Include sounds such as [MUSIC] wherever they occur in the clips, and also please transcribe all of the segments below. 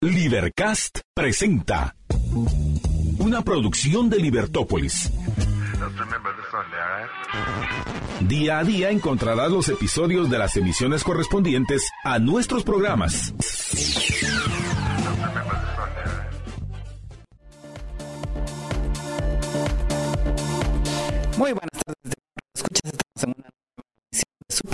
Libercast presenta una producción de Libertópolis. Día a día encontrarás los episodios de las emisiones correspondientes a nuestros programas. Muy buenas tardes. Escuchas, nueva emisión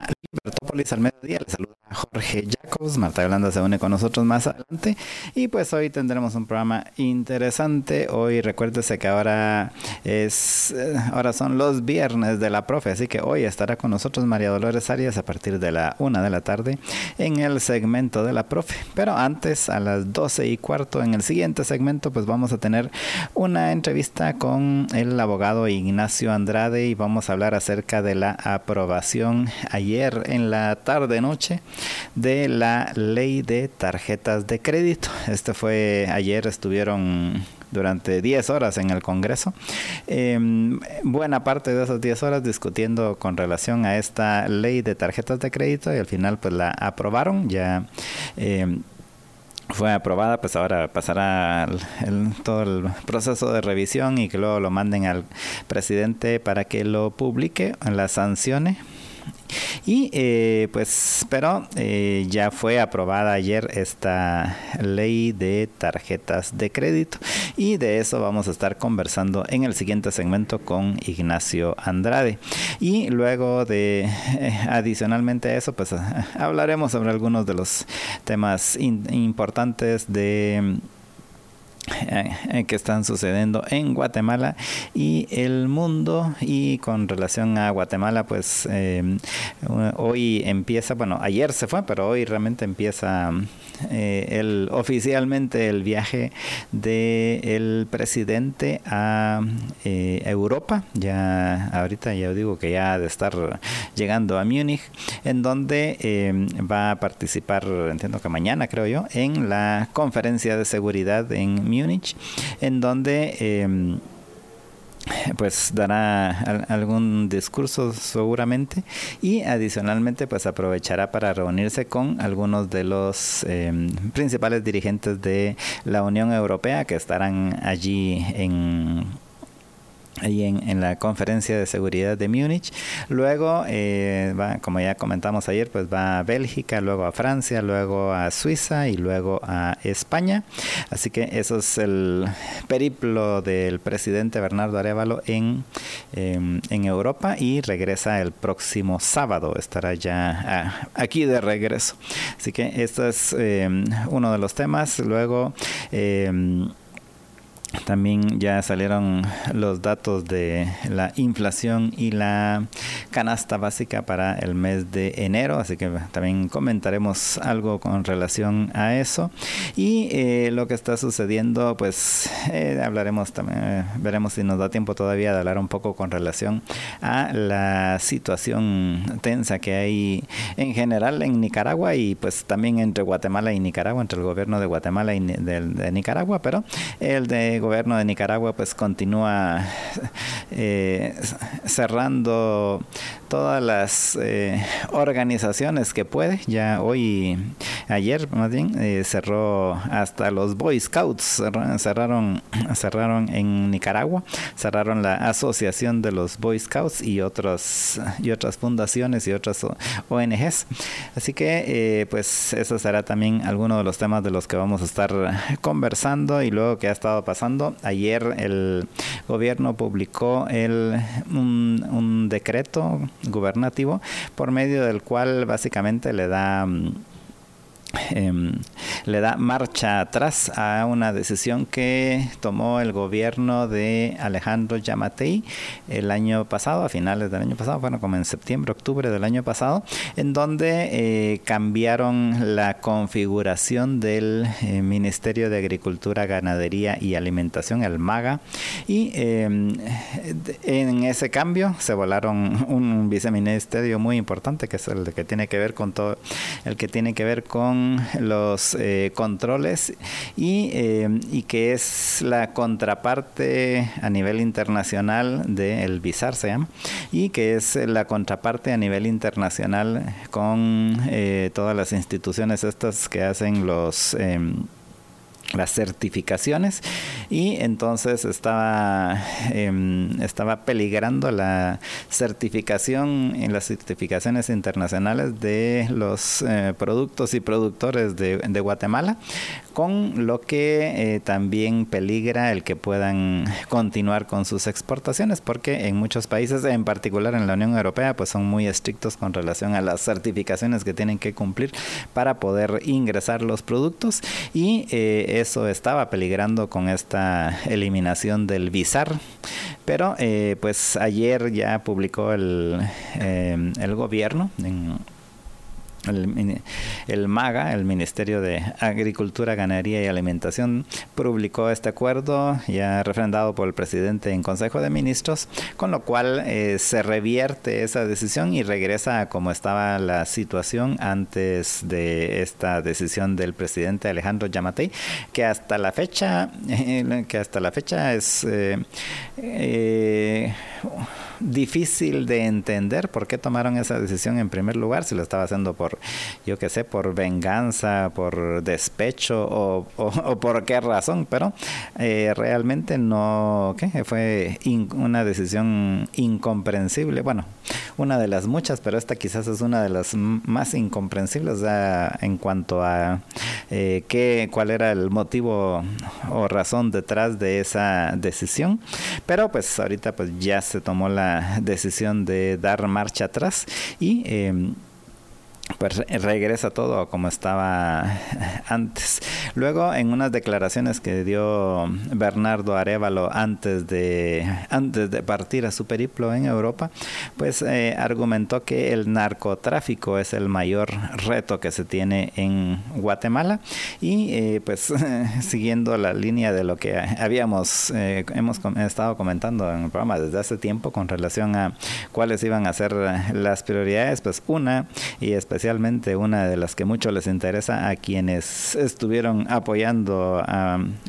de Libertópolis al mediodía. Les saluda Jorge Jacobs. Marta Yolanda se une con nosotros más adelante. Y pues hoy tendremos un programa interesante. Hoy recuérdese que ahora es eh, ahora son los viernes de la profe. Así que hoy estará con nosotros María Dolores Arias a partir de la una de la tarde en el segmento de la profe. Pero antes, a las doce y cuarto, en el siguiente segmento, pues vamos a tener una entrevista con el abogado Ignacio Andrade y vamos a hablar acerca de la aprobación ayer en la tarde noche de la ley de tarjetas de crédito. Este fue ayer, estuvieron durante 10 horas en el Congreso. Eh, buena parte de esas 10 horas discutiendo con relación a esta ley de tarjetas de crédito y al final pues la aprobaron. Ya eh, fue aprobada, pues ahora pasará el, todo el proceso de revisión y que luego lo manden al presidente para que lo publique, la sancione y eh, pues, pero eh, ya fue aprobada ayer esta ley de tarjetas de crédito y de eso vamos a estar conversando en el siguiente segmento con Ignacio Andrade. Y luego de, eh, adicionalmente a eso, pues [LAUGHS] hablaremos sobre algunos de los temas importantes de [LAUGHS] que están sucediendo en Guatemala y el mundo. Y con relación a Guatemala pues eh, hoy empieza bueno ayer se fue pero hoy realmente empieza eh, el oficialmente el viaje del el presidente a eh, Europa. Ya ahorita ya digo que ya de estar llegando a Múnich en donde eh, va a participar entiendo que mañana creo yo en la conferencia de seguridad en Múnich en donde eh, pues dará algún discurso seguramente y adicionalmente pues aprovechará para reunirse con algunos de los eh, principales dirigentes de la Unión Europea que estarán allí en ahí en, la conferencia de seguridad de Múnich. Luego, eh, va, como ya comentamos ayer, pues va a Bélgica, luego a Francia, luego a Suiza y luego a España. Así que eso es el periplo del presidente Bernardo Arevalo en, eh, en Europa y regresa el próximo sábado. Estará ya ah, aquí de regreso. Así que esto es eh, uno de los temas. Luego... También ya salieron los datos de la inflación y la canasta básica para el mes de enero, así que también comentaremos algo con relación a eso. Y eh, lo que está sucediendo, pues eh, hablaremos también, eh, veremos si nos da tiempo todavía de hablar un poco con relación a la situación tensa que hay en general en Nicaragua y pues también entre Guatemala y Nicaragua, entre el gobierno de Guatemala y de, de Nicaragua, pero el de gobierno de Nicaragua pues continúa [LAUGHS] eh, cerrando todas las eh, organizaciones que puede. Ya hoy, ayer más bien, eh, cerró hasta los Boy Scouts, cerraron, [CLEARS THROAT] cerraron en Nicaragua, cerraron la Asociación de los Boy Scouts y otros y otras fundaciones y otras ONGs. Así que eh, pues eso será también alguno de los temas de los que vamos a estar conversando y luego que ha estado pasando. Ayer el gobierno publicó el, un, un decreto gubernativo por medio del cual básicamente le da eh, le da marcha atrás a una decisión que tomó el gobierno de Alejandro Yamatei el año pasado, a finales del año pasado, bueno, como en septiembre, octubre del año pasado, en donde eh, cambiaron la configuración del eh, Ministerio de Agricultura, Ganadería y Alimentación, el MAGA, y eh, en ese cambio se volaron un viceministerio muy importante, que es el que tiene que ver con todo, el que tiene que ver con los eh, controles y, y, que es la contraparte a nivel internacional del BISAR se llama y que es la contraparte a nivel internacional con todas las instituciones estas que hacen los em, las certificaciones. Y entonces estaba em, estaba peligrando la certificación en las certificaciones internacionales de los eh, productos y productores de, Guatemala con lo que eh, también peligra el que puedan continuar con sus exportaciones porque en muchos países en particular en la Unión Europea pues son muy estrictos con relación a las certificaciones que tienen que cumplir para poder ingresar los productos. Y eh, eso estaba peligrando con esta eliminación del visar. Pero eh, pues ayer ya publicó el, eh, el gobierno en el, MAGA, el Ministerio de Agricultura, Ganadería y Alimentación, publicó este acuerdo ya refrendado por el presidente en Consejo de Ministros, con lo cual eh, se revierte esa decisión y regresa a como estaba la situación antes de esta decisión del presidente Alejandro Yamatei, que hasta la fecha, que hasta la fecha es eh, eh, difícil de entender por qué tomaron esa decisión en primer lugar, si lo estaba haciendo por, yo qué sé, por venganza, por despecho o, por qué razón, pero eh, realmente no, ¿qué? Fue una decisión incomprensible, bueno, una de las muchas, pero esta quizás es una de las más incomprensibles en cuanto a eh, qué, cuál era el motivo o razón detrás de esa decisión, pero pues ahorita pues ya se tomó la decisión de dar marcha atrás y em, pues regresa todo como estaba [LAUGHS] antes. Luego, en unas declaraciones que dio Bernardo Arevalo antes de, antes de partir a su periplo en Europa, pues eh, argumentó que el narcotráfico es el mayor reto que se tiene en Guatemala y eh, pues [LAUGHS] siguiendo la línea de lo que habíamos eh, hemos estado comentando en el programa desde hace tiempo con relación a cuáles iban a ser las prioridades, pues una y especialmente especialmente una de las que mucho les interesa a quienes estuvieron apoyando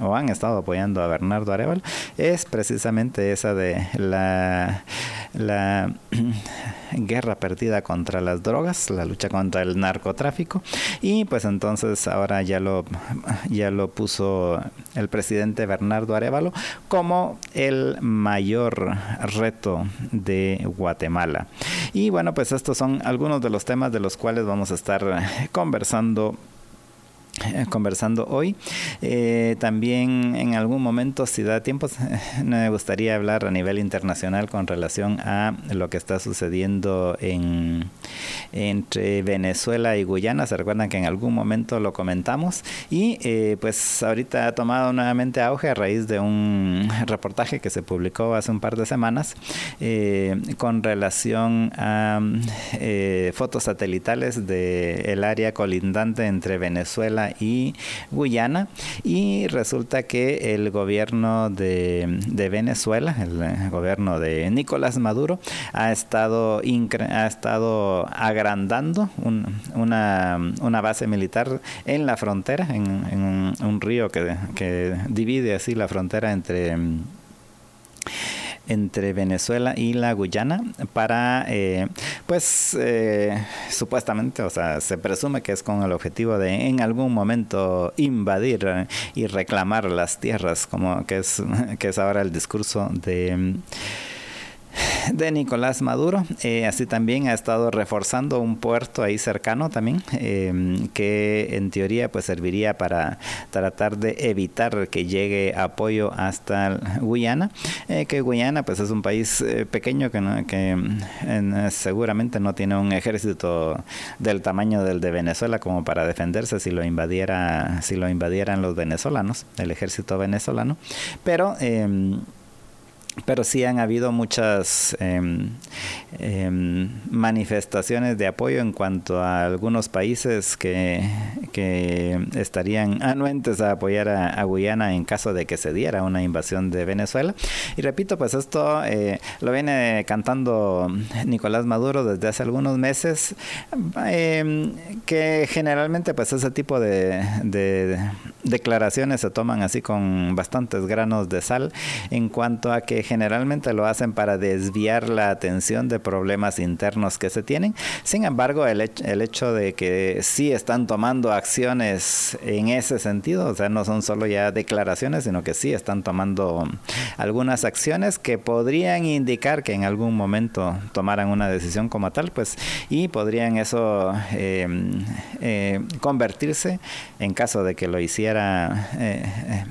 o han estado apoyando a Bernardo Arevalo, es precisamente esa de la, la [CLEARS THROAT] guerra perdida contra las drogas, la lucha contra el narcotráfico y pues entonces ahora ya lo ya lo puso el presidente Bernardo Arevalo como el mayor reto de Guatemala. Y bueno, pues estos son algunos de los temas de los cuales vamos a estar eh, conversando conversando hoy. Eh, también en algún momento, si da tiempo, [LAUGHS] me gustaría hablar a nivel internacional con relación a lo que está sucediendo en, entre Venezuela y Guyana. Se recuerdan que en algún momento lo comentamos y eh, pues ahorita ha tomado nuevamente auge a raíz de un [LAUGHS] reportaje que se publicó hace un par de semanas con relación a fotos satelitales del área colindante entre Venezuela y Guyana. Y resulta que el gobierno de, Venezuela, el gobierno de Nicolás Maduro, ha estado, ha estado agrandando una, base militar en la frontera, en, un, río que divide así la frontera entre entre Venezuela y la Guyana para, eh, pues, eh, supuestamente, o sea, se presume que es con el objetivo de en algún momento invadir y reclamar las tierras, como que es, [LAUGHS] que es ahora el discurso de de Nicolás Maduro. Eh, así también ha estado reforzando un puerto ahí cercano también, em, que en teoría pues serviría para tratar de evitar que llegue apoyo hasta Guyana, eh, que Guyana pues es un país eh, pequeño que, que seguramente no tiene un ejército del tamaño del de Venezuela como para defenderse si lo invadiera, si lo invadieran los venezolanos, el ejército venezolano, pero em, pero sí han habido muchas em, em, manifestaciones de apoyo en cuanto a algunos países que, que estarían anuentes a apoyar a, Guyana en caso de que se diera una invasión de Venezuela. Y repito, pues esto eh, lo viene cantando Nicolás Maduro desde hace algunos meses, em, que generalmente pues ese tipo de, de declaraciones se toman así con bastantes granos de sal en cuanto a que generalmente lo hacen para desviar la atención de problemas internos que se tienen. Sin embargo, el, el hecho de que sí están tomando acciones en ese sentido, o sea, no son solo ya declaraciones, sino que sí están tomando algunas acciones que podrían indicar que en algún momento tomaran una decisión como tal, pues, y podrían eso eh, eh, convertirse, en caso de que lo hiciera eh,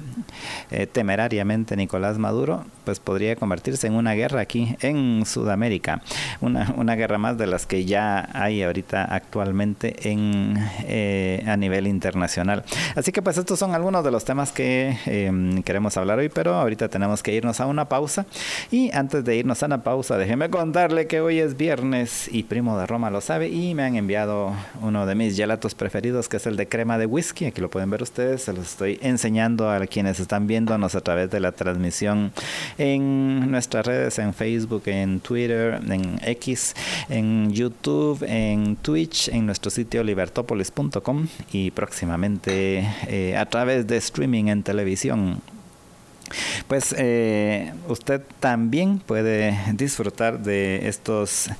eh, temerariamente Nicolás Maduro, pues podría convertirse en una guerra aquí en Sudamérica, una, una guerra más de las que ya hay ahorita actualmente en, eh, a nivel internacional. Así que pues estos son algunos de los temas que em, queremos hablar hoy, pero ahorita tenemos que irnos a una pausa. Y antes de irnos a una pausa, déjeme contarle que hoy es viernes y Primo de Roma lo sabe y me han enviado uno de mis gelatos preferidos que es el de crema de whisky, aquí lo pueden ver ustedes, se los estoy enseñando a quienes están viéndonos a través de la transmisión en nuestras redes, en Facebook, en Twitter, en X, en YouTube, en Twitch, en nuestro sitio libertopolis.com y próximamente eh, a través de streaming en televisión pues eh, usted también puede disfrutar de estos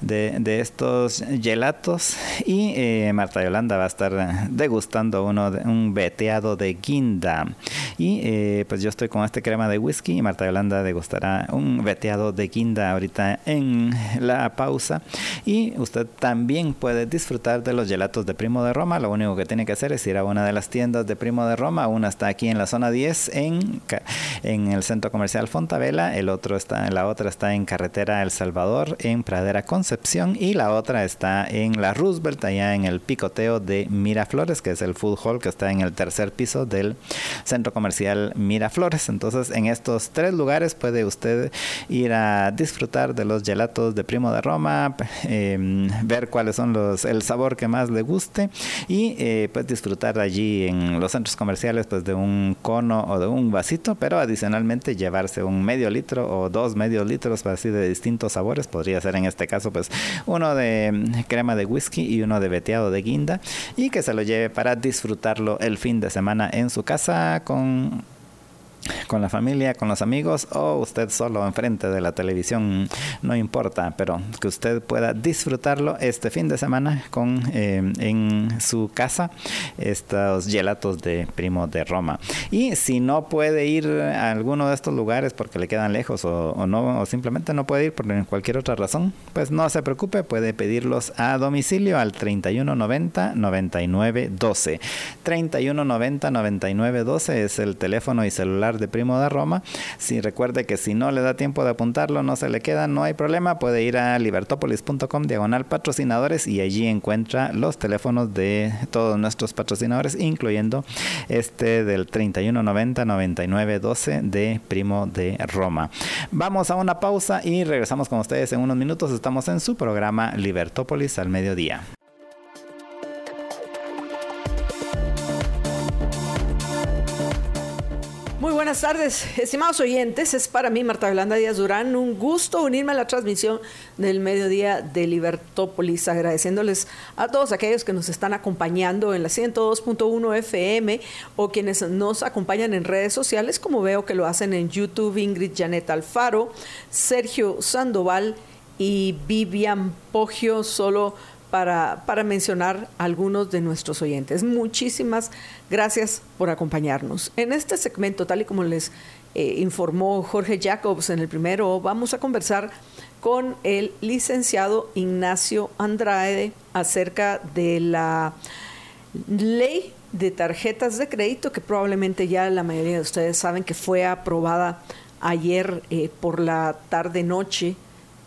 de, estos gelatos y eh, Marta Yolanda va a estar degustando uno de, un veteado de guinda. Y eh, pues yo estoy con este crema de whisky y Marta Yolanda degustará un veteado de guinda ahorita en la pausa. Y usted también puede disfrutar de los gelatos de Primo de Roma. Lo único que tiene que hacer es ir a una de las tiendas de Primo de Roma. Una está aquí en la zona 10 en [LAUGHS] en el centro comercial Fontavela, el otro está, la otra está en carretera El Salvador, en Pradera Concepción, y la otra está en la Roosevelt, allá en el picoteo de Miraflores, que es el food hall que está en el tercer piso del centro comercial Miraflores. Entonces, en estos tres lugares puede usted ir a disfrutar de los gelatos de Primo de Roma, em, ver cuáles son los, el sabor que más le guste y eh, pues disfrutar allí en los centros comerciales pues de un cono o de un vasito, pero adicionalmente llevarse un medio litro o dos medios litros así de distintos sabores. Podría ser en este caso pues uno de crema de whisky y uno de veteado de guinda y que se lo lleve para disfrutarlo el fin de semana en su casa con con la familia, con los amigos o usted solo enfrente de la televisión, no importa, pero que usted pueda disfrutarlo este fin de semana con eh, en su casa estos gelatos de Primo de Roma. Y si no puede ir a alguno de estos lugares porque le quedan lejos o, no o simplemente no puede ir por cualquier otra razón, pues no se preocupe, puede pedirlos a domicilio al 3190 9912. 3190 9912 es el teléfono y celular de Primo de Roma. Si recuerde que si no le da tiempo de apuntarlo, no se le queda, no hay problema, puede ir a libertopolis.com diagonal patrocinadores y allí encuentra los teléfonos de todos nuestros patrocinadores, incluyendo este del 3190 9912 de Primo de Roma. Vamos a una pausa y regresamos con ustedes en unos minutos. Estamos en su programa Libertópolis al mediodía. Buenas tardes, estimados oyentes. Es para mí, Marta Yolanda Díaz Durán, un gusto unirme a la transmisión del mediodía de Libertópolis, agradeciéndoles a todos aquellos que nos están acompañando en la 102.1 FM o quienes nos acompañan en redes sociales, como veo que lo hacen en YouTube Ingrid Janet Alfaro, Sergio Sandoval y Vivian Poggio, solo para, mencionar algunos de nuestros oyentes. Muchísimas gracias por acompañarnos. En este segmento, tal y como les eh, informó Jorge Jacobs en el primero, vamos a conversar con el licenciado Ignacio Andrade acerca de la ley de tarjetas de crédito que probablemente ya la mayoría de ustedes saben que fue aprobada ayer eh, por la tarde-noche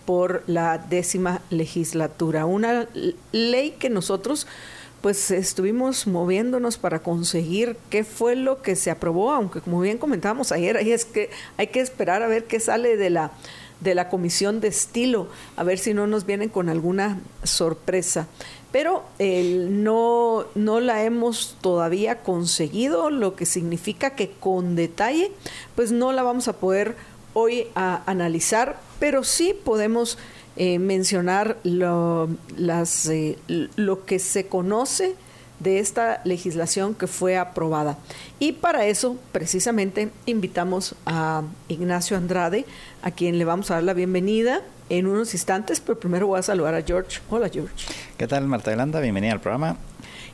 por la décima legislatura. Una ley que nosotros pues estuvimos moviéndonos para conseguir qué fue lo que se aprobó, aunque como bien comentábamos ayer, es que hay que esperar a ver qué sale de la de la comisión de estilo, a ver si no nos vienen con alguna sorpresa. Pero no, no la hemos todavía conseguido, lo que significa que con detalle, pues no la vamos a poder hoy a analizar, pero sí podemos eh, mencionar lo, las, eh, lo que se conoce de esta legislación que fue aprobada. Y para eso, precisamente, invitamos a Ignacio Andrade, a quien le vamos a dar la bienvenida en unos instantes, pero primero voy a saludar a George. Hola, George. ¿Qué tal, Marta Yolanda? Bienvenida al programa.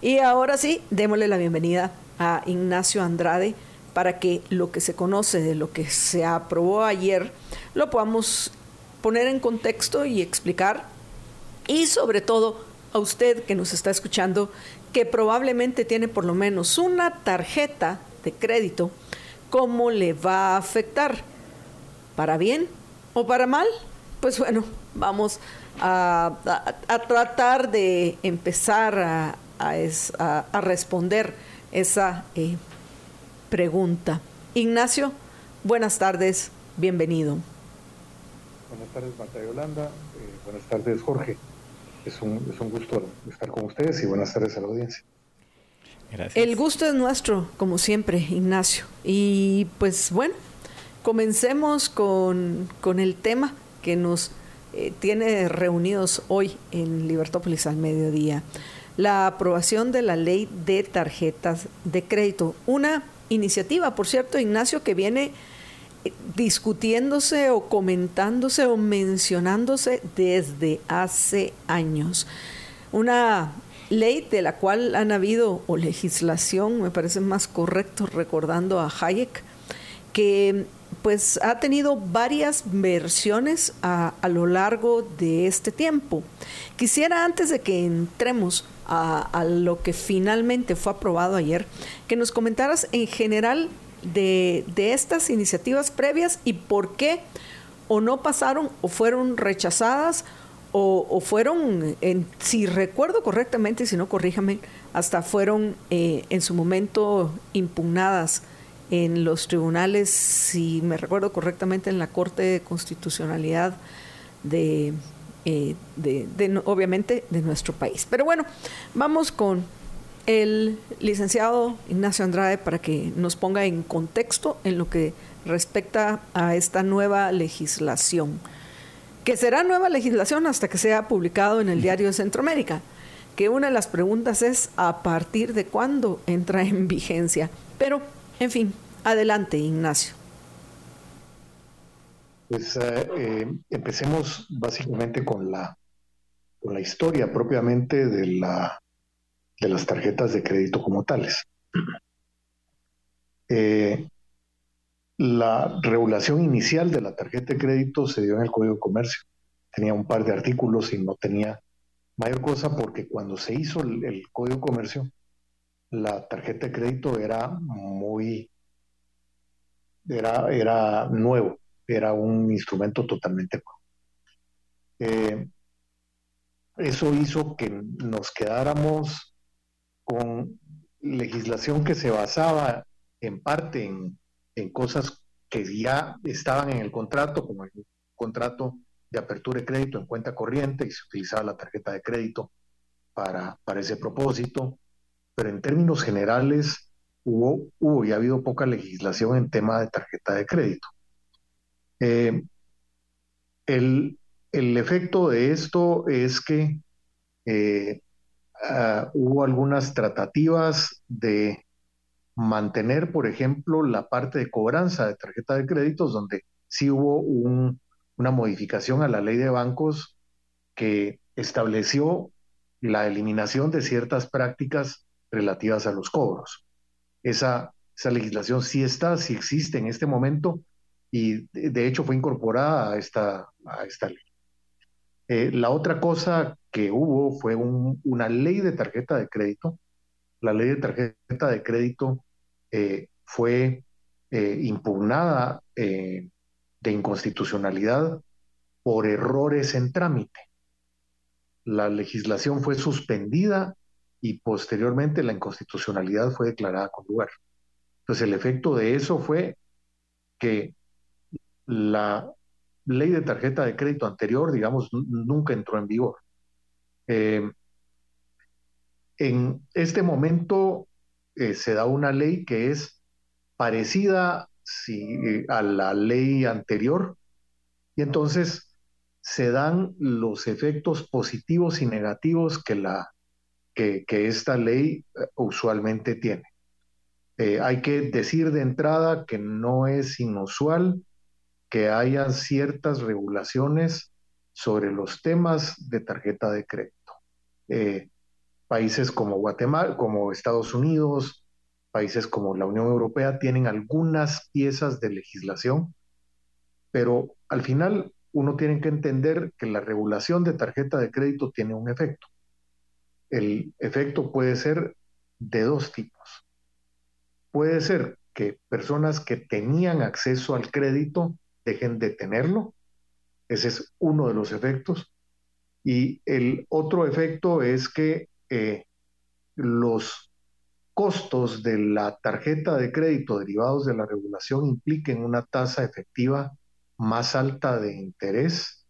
Y ahora sí, démosle la bienvenida a Ignacio Andrade para que lo que se conoce de lo que se aprobó ayer lo podamos poner en contexto y explicar. Y sobre todo a usted que nos está escuchando, que probablemente tiene por lo menos una tarjeta de crédito, ¿cómo le va a afectar? ¿Para bien o para mal? Pues bueno, vamos a, tratar de empezar a, a responder esa eh, pregunta. Ignacio, buenas tardes, bienvenido. Buenas tardes, Marta Yolanda. Eh, buenas tardes, Jorge. Es un, es un gusto estar con ustedes y buenas tardes a la audiencia. Gracias. El gusto es nuestro, como siempre, Ignacio. Y pues bueno, comencemos con, con el tema que nos eh, tiene reunidos hoy en Libertópolis al mediodía. La aprobación de la ley de tarjetas de crédito. Una iniciativa, por cierto, Ignacio, que viene discutiéndose o comentándose o mencionándose desde hace años. Una ley de la cual han habido, o legislación, me parece más correcto recordando a Hayek, que pues ha tenido varias versiones a, a lo largo de este tiempo. Quisiera antes de que entremos a, lo que finalmente fue aprobado ayer, que nos comentaras en general de, estas iniciativas previas y por qué o no pasaron o fueron rechazadas o, fueron, en, si recuerdo correctamente, si no corríjame, hasta fueron eh, en su momento impugnadas en los tribunales, si me recuerdo correctamente, en la Corte de Constitucionalidad de, eh, de obviamente, de nuestro país. Pero bueno, vamos con el licenciado Ignacio Andrade para que nos ponga en contexto en lo que respecta a esta nueva legislación, que será nueva legislación hasta que sea publicado en el diario de Centroamérica, que una de las preguntas es a partir de cuándo entra en vigencia. Pero, en fin, adelante, Ignacio. Pues eh, eh, empecemos básicamente con la, con la historia propiamente de la de las tarjetas de crédito como tales. [CLEARS THROAT] Eh, la regulación inicial de la tarjeta de crédito se dio en el Código de Comercio. Tenía un par de artículos y no tenía mayor cosa porque cuando se hizo el, Código de Comercio, la tarjeta de crédito era muy, era, era nuevo, era un instrumento totalmente. Eh, eso hizo que nos quedáramos con legislación que se basaba en parte en, cosas que ya estaban en el contrato, como el contrato de apertura de crédito en cuenta corriente y se utilizaba la tarjeta de crédito para, para ese propósito. Pero en términos generales hubo, hubo y ha habido poca legislación en tema de tarjeta de crédito. Eh, el, el, efecto de esto es que eh, Ah, hubo algunas tratativas de mantener, por ejemplo, la parte de cobranza de tarjeta de créditos, donde sí hubo una modificación a la ley de bancos que estableció la eliminación de ciertas prácticas relativas a los cobros. Esa, esa legislación sí está, sí existe en este momento y de hecho fue incorporada a esta, a esta ley. Eh, la otra cosa que hubo fue una ley de tarjeta de crédito. La ley de tarjeta de crédito eh, fue eh, impugnada de inconstitucionalidad por errores en trámite. La legislación fue suspendida y posteriormente la inconstitucionalidad fue declarada con lugar. Entonces el efecto de eso fue que la ley de tarjeta de crédito anterior, digamos, nunca entró en vigor. Eh, en este momento eh, se da una ley que es parecida a la ley anterior y entonces se dan los efectos positivos y negativos que, la, que, esta ley eh, usualmente tiene. hay que decir de entrada que no es inusual que haya ciertas regulaciones sobre los temas de tarjeta de crédito. Eh, países como Guatemala, como Estados Unidos, países como la Unión Europea tienen algunas piezas de legislación, pero al final uno tiene que entender que la regulación de tarjeta de crédito tiene un efecto. El efecto puede ser de dos tipos. Puede ser que personas que tenían acceso al crédito dejen de tenerlo. Ese es uno de los efectos. Y el otro efecto es que eh, los costos de la tarjeta de crédito derivados de la regulación impliquen una tasa efectiva más alta de interés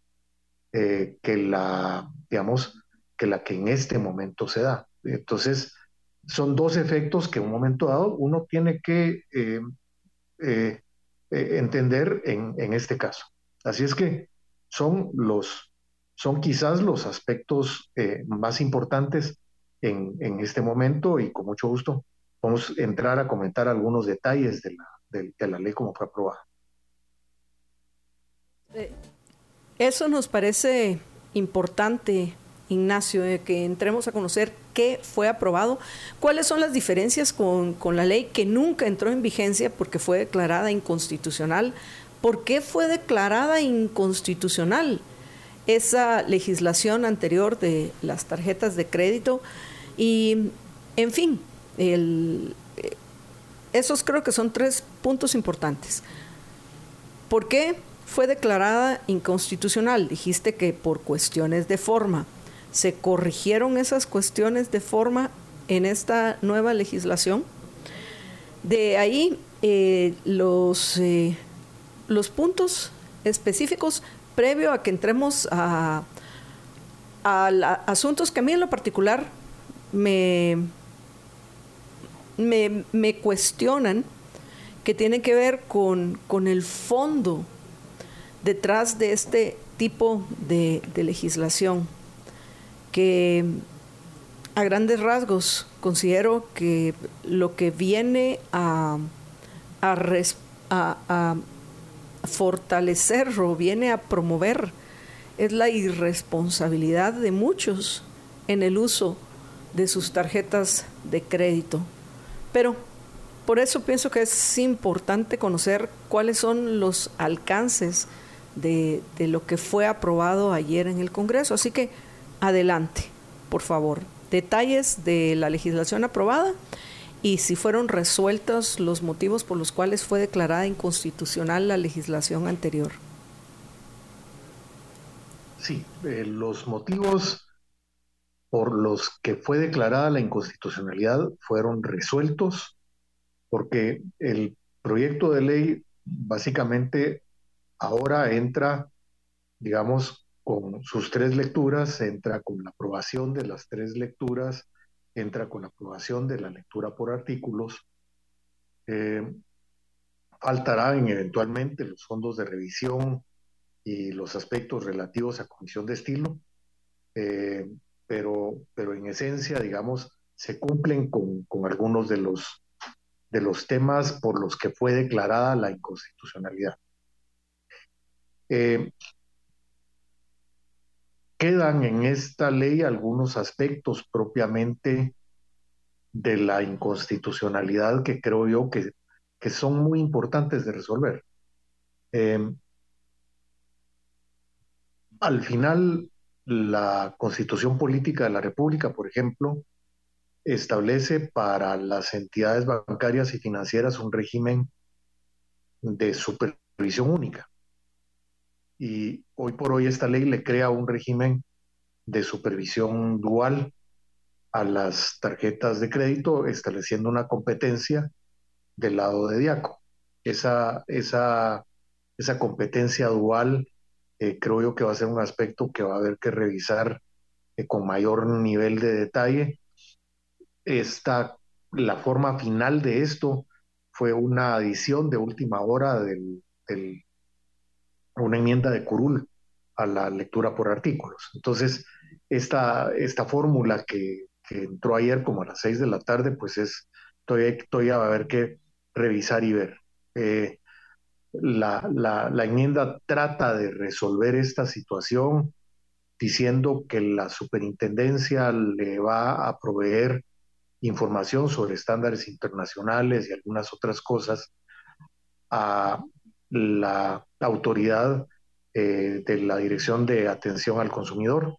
eh, que la, digamos, que la que en este momento se da. Entonces, son dos efectos que en un momento dado uno tiene que eh, entender en, este caso. Así es que son los, son quizás los aspectos eh, más importantes en, este momento y con mucho gusto vamos a entrar a comentar algunos detalles de la, de la ley como fue aprobada. Eh, eso nos parece importante Ignacio, de que entremos a conocer qué fue aprobado, cuáles son las diferencias con, la ley que nunca entró en vigencia porque fue declarada inconstitucional, por qué fue declarada inconstitucional esa legislación anterior de las tarjetas de crédito y, en fin, eh, esos creo que son tres puntos importantes. ¿Por qué fue declarada inconstitucional? Dijiste que por cuestiones de forma se corrigieron esas cuestiones de forma en esta nueva legislación. De ahí eh, los, eh, los puntos específicos previo a que entremos a, asuntos que a mí en lo particular me, me, cuestionan, que tienen que ver con, con, el fondo detrás de este tipo de legislación que a grandes rasgos considero que lo que viene a, a, fortalecer o viene a promover es la irresponsabilidad de muchos en el uso de sus tarjetas de crédito. Pero por eso pienso que es importante conocer cuáles son los alcances de, de lo que fue aprobado ayer en el Congreso. Así que adelante, por favor, detalles de la legislación aprobada y si fueron resueltos los motivos por los cuales fue declarada inconstitucional la legislación anterior. Sí, eh, los motivos por los que fue declarada la inconstitucionalidad fueron resueltos porque el proyecto de ley básicamente ahora entra, digamos, con sus tres lecturas, entra con la aprobación de las tres lecturas, entra con la aprobación de la lectura por artículos. Eh, faltarán eventualmente los fondos de revisión y los aspectos relativos a comisión de estilo, eh, pero, pero en esencia, digamos, se cumplen con, algunos de los, de los temas por los que fue declarada la inconstitucionalidad. Eh, quedan en esta ley algunos aspectos propiamente de la inconstitucionalidad que creo yo que, son muy importantes de resolver. Em, al final, la constitución política de la República, por ejemplo, establece para las entidades bancarias y financieras un régimen de supervisión única y hoy por hoy esta ley le crea un régimen de supervisión dual a las tarjetas de crédito, estableciendo una competencia del lado de Diaco. Esa, esa, esa competencia dual eh, creo yo que va a ser un aspecto que va a haber que revisar eh, con mayor nivel de detalle. Esta, la forma final de esto fue una adición de última hora del, una enmienda de curul a la lectura por artículos. Entonces, esta, esta fórmula que, entró ayer como a las seis de la tarde, pues es, todavía, todavía va a haber que revisar y ver. Eh, la, la, enmienda trata de resolver esta situación diciendo que la superintendencia le va a proveer información sobre estándares internacionales y algunas otras cosas a la autoridad eh, de la Dirección de Atención al Consumidor.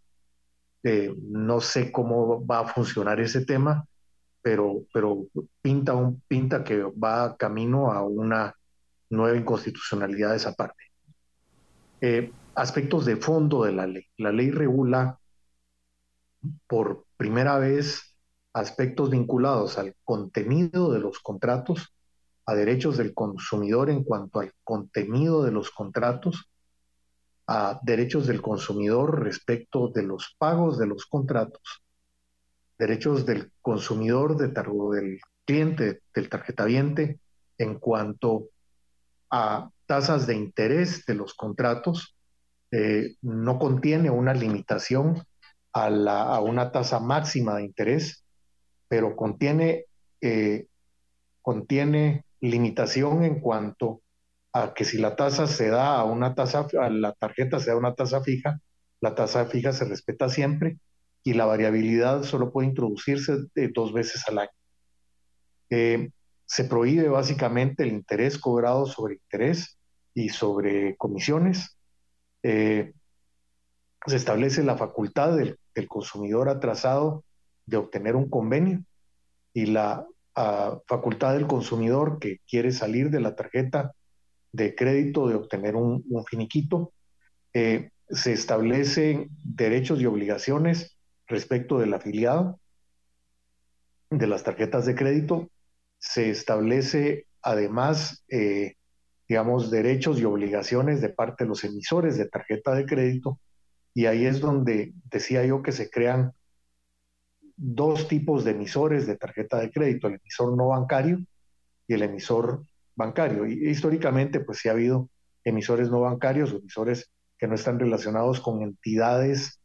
Eh, no sé cómo va a funcionar ese tema, pero, pero pinta, un, pinta que va camino a una nueva inconstitucionalidad de esa parte. Eh, aspectos de fondo de la ley. La ley regula por primera vez aspectos vinculados al contenido de los contratos, a derechos del consumidor en cuanto al contenido de los contratos, a derechos del consumidor respecto de los pagos de los contratos, derechos del consumidor de del cliente del tarjetaviente en cuanto a tasas de interés de los contratos, eh, no contiene una limitación a, la, a, una tasa máxima de interés, pero contiene, eh, contiene limitación en cuanto a que si la tasa se da a una tasa, a la tarjeta se da una tasa fija, la tasa fija se respeta siempre y la variabilidad solo puede introducirse dos veces al año. Eh, se prohíbe básicamente el interés cobrado sobre interés y sobre comisiones. Eh, se establece la facultad del, consumidor atrasado de obtener un convenio y la ah, facultad del consumidor que quiere salir de la tarjeta de crédito de obtener un, finiquito. Eh, se establecen derechos y obligaciones respecto del afiliado de las tarjetas de crédito se establece además, eh, digamos, derechos y obligaciones de parte de los emisores de tarjeta de crédito. Y ahí es donde decía yo que se crean dos tipos de emisores de tarjeta de crédito, el emisor no bancario y el emisor bancario. Y históricamente, pues sí ha habido emisores no bancarios o emisores que no están relacionados con entidades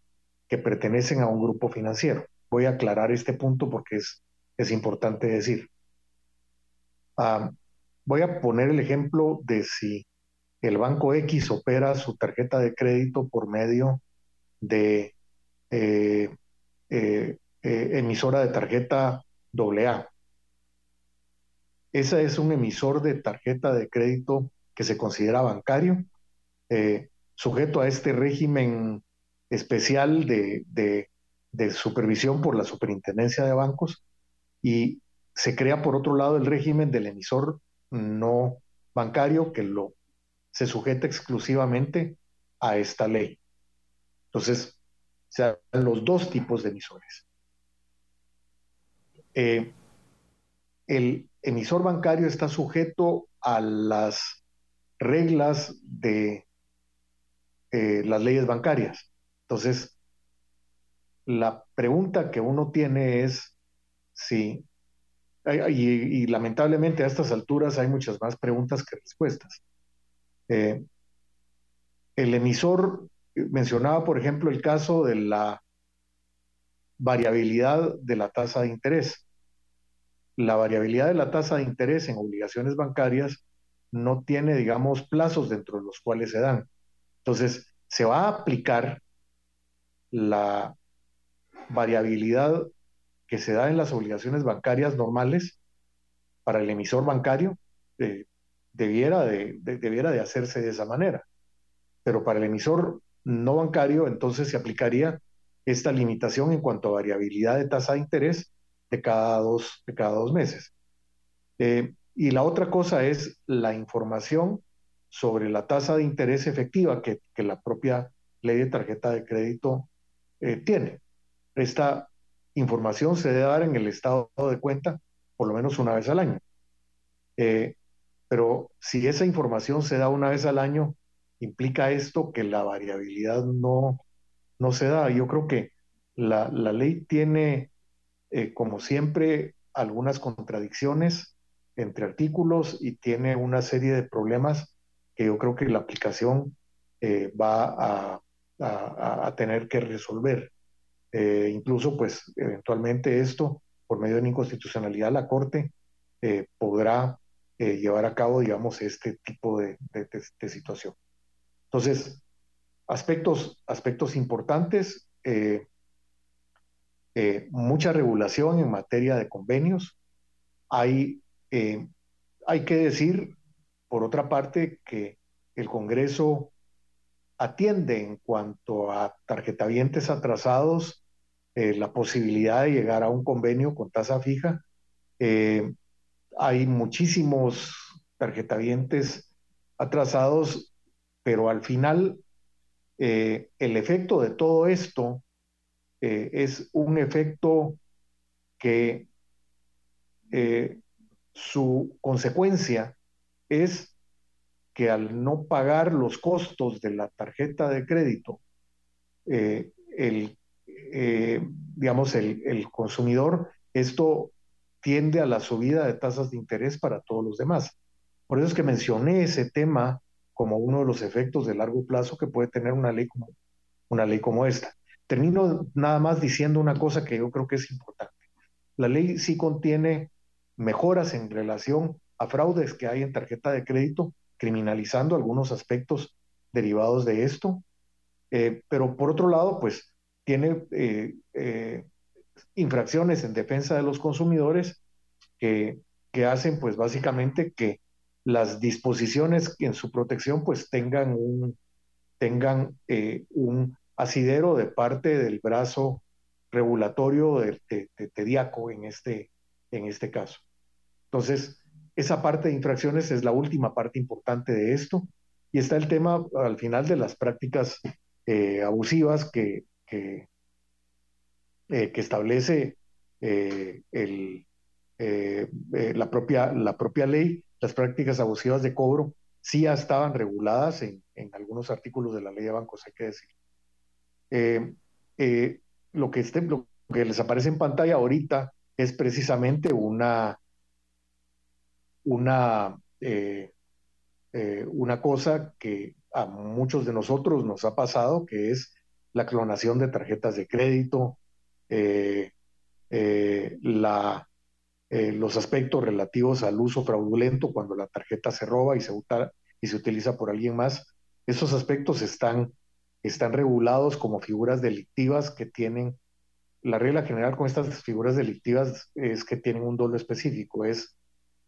que pertenecen a un grupo financiero. Voy a aclarar este punto porque es, es importante decir. Voy a poner el ejemplo de si el banco X opera su tarjeta de crédito por medio de eh, eh, eh, emisora de tarjeta AA. Ese es un emisor de tarjeta de crédito que se considera bancario, sujeto a este régimen especial de, de supervisión por la Superintendencia de Bancos y se crea por otro lado el régimen del emisor no bancario que lo se sujeta exclusivamente a esta ley. Entonces, dan los dos tipos de emisores. Eh, el emisor bancario está sujeto a las reglas de eh, las leyes bancarias. Entonces, la pregunta que uno tiene es si y, lamentablemente a estas alturas hay muchas más preguntas que respuestas. Eh, el emisor mencionaba, por ejemplo, el caso de la variabilidad de la tasa de interés. La variabilidad de la tasa de interés en obligaciones bancarias no tiene, digamos, plazos dentro de los cuales se dan. Entonces, se va a aplicar la variabilidad que se da en las obligaciones bancarias normales para el emisor bancario eh, debiera, de, debiera de hacerse de esa manera. Pero para el emisor no bancario, entonces se aplicaría esta limitación en cuanto a variabilidad de tasa de interés de cada dos, de cada dos meses. Eh, y la otra cosa es la información sobre la tasa de interés efectiva que, la propia ley de tarjeta de crédito eh, tiene. Esta información se debe dar en el estado de cuenta por lo menos una vez al año. Eh, pero si esa información se da una vez al año, implica esto que la variabilidad no, no se da. Yo creo que la, ley tiene, eh, como siempre, algunas contradicciones entre artículos y tiene una serie de problemas que yo creo que la aplicación eh, va a, tener que resolver. Eh, incluso, pues, eventualmente esto, por medio de una inconstitucionalidad, la Corte podrá llevar a cabo, digamos, este tipo de situación. Entonces, aspectos, aspectos importantes, eh, eh, mucha regulación en materia de convenios. Hay, eh, hay que decir, por otra parte, que el Congreso atiende en cuanto a tarjetavientes atrasados la posibilidad de llegar a un convenio con tasa fija. hay muchísimos tarjetavientes atrasados pero al final eh, el efecto de todo esto eh, es un efecto que eh, su consecuencia es que al no pagar los costos de la tarjeta de crédito, el, digamos, el, el consumidor, esto tiende a la subida de tasas de interés para todos los demás. Por eso es que mencioné ese tema como uno de los efectos de largo plazo que puede tener una ley como, una ley como esta. Termino nada más diciendo una cosa que yo creo que es importante. La ley sí contiene mejoras en relación a fraudes que hay en tarjeta de crédito, criminalizando algunos aspectos derivados de esto, eh, pero por otro lado, pues tiene eh, eh, infracciones en defensa de los consumidores que, que hacen pues básicamente que las disposiciones en su protección pues tengan un, tengan, eh, un asidero de parte del brazo regulatorio de, de, en este, en este caso. Entonces, esa parte de infracciones es la última parte importante de esto. Y está el tema al final de las prácticas eh, abusivas que, que, eh, establece el, la, propia, la propia ley las prácticas abusivas de cobro sí ya estaban reguladas en, algunos artículos de la ley de bancos, hay que decir. Eh, eh, lo, que este, lo que les aparece en pantalla ahorita es precisamente una, una, eh, una cosa que a muchos de nosotros nos ha pasado, que es la clonación de tarjetas de crédito, la eh, los aspectos relativos al uso fraudulento cuando la tarjeta se roba y se, y se utiliza por alguien más. Esos aspectos están, regulados como figuras delictivas que tienen, la regla general con estas figuras delictivas es que tienen un dolo específico, es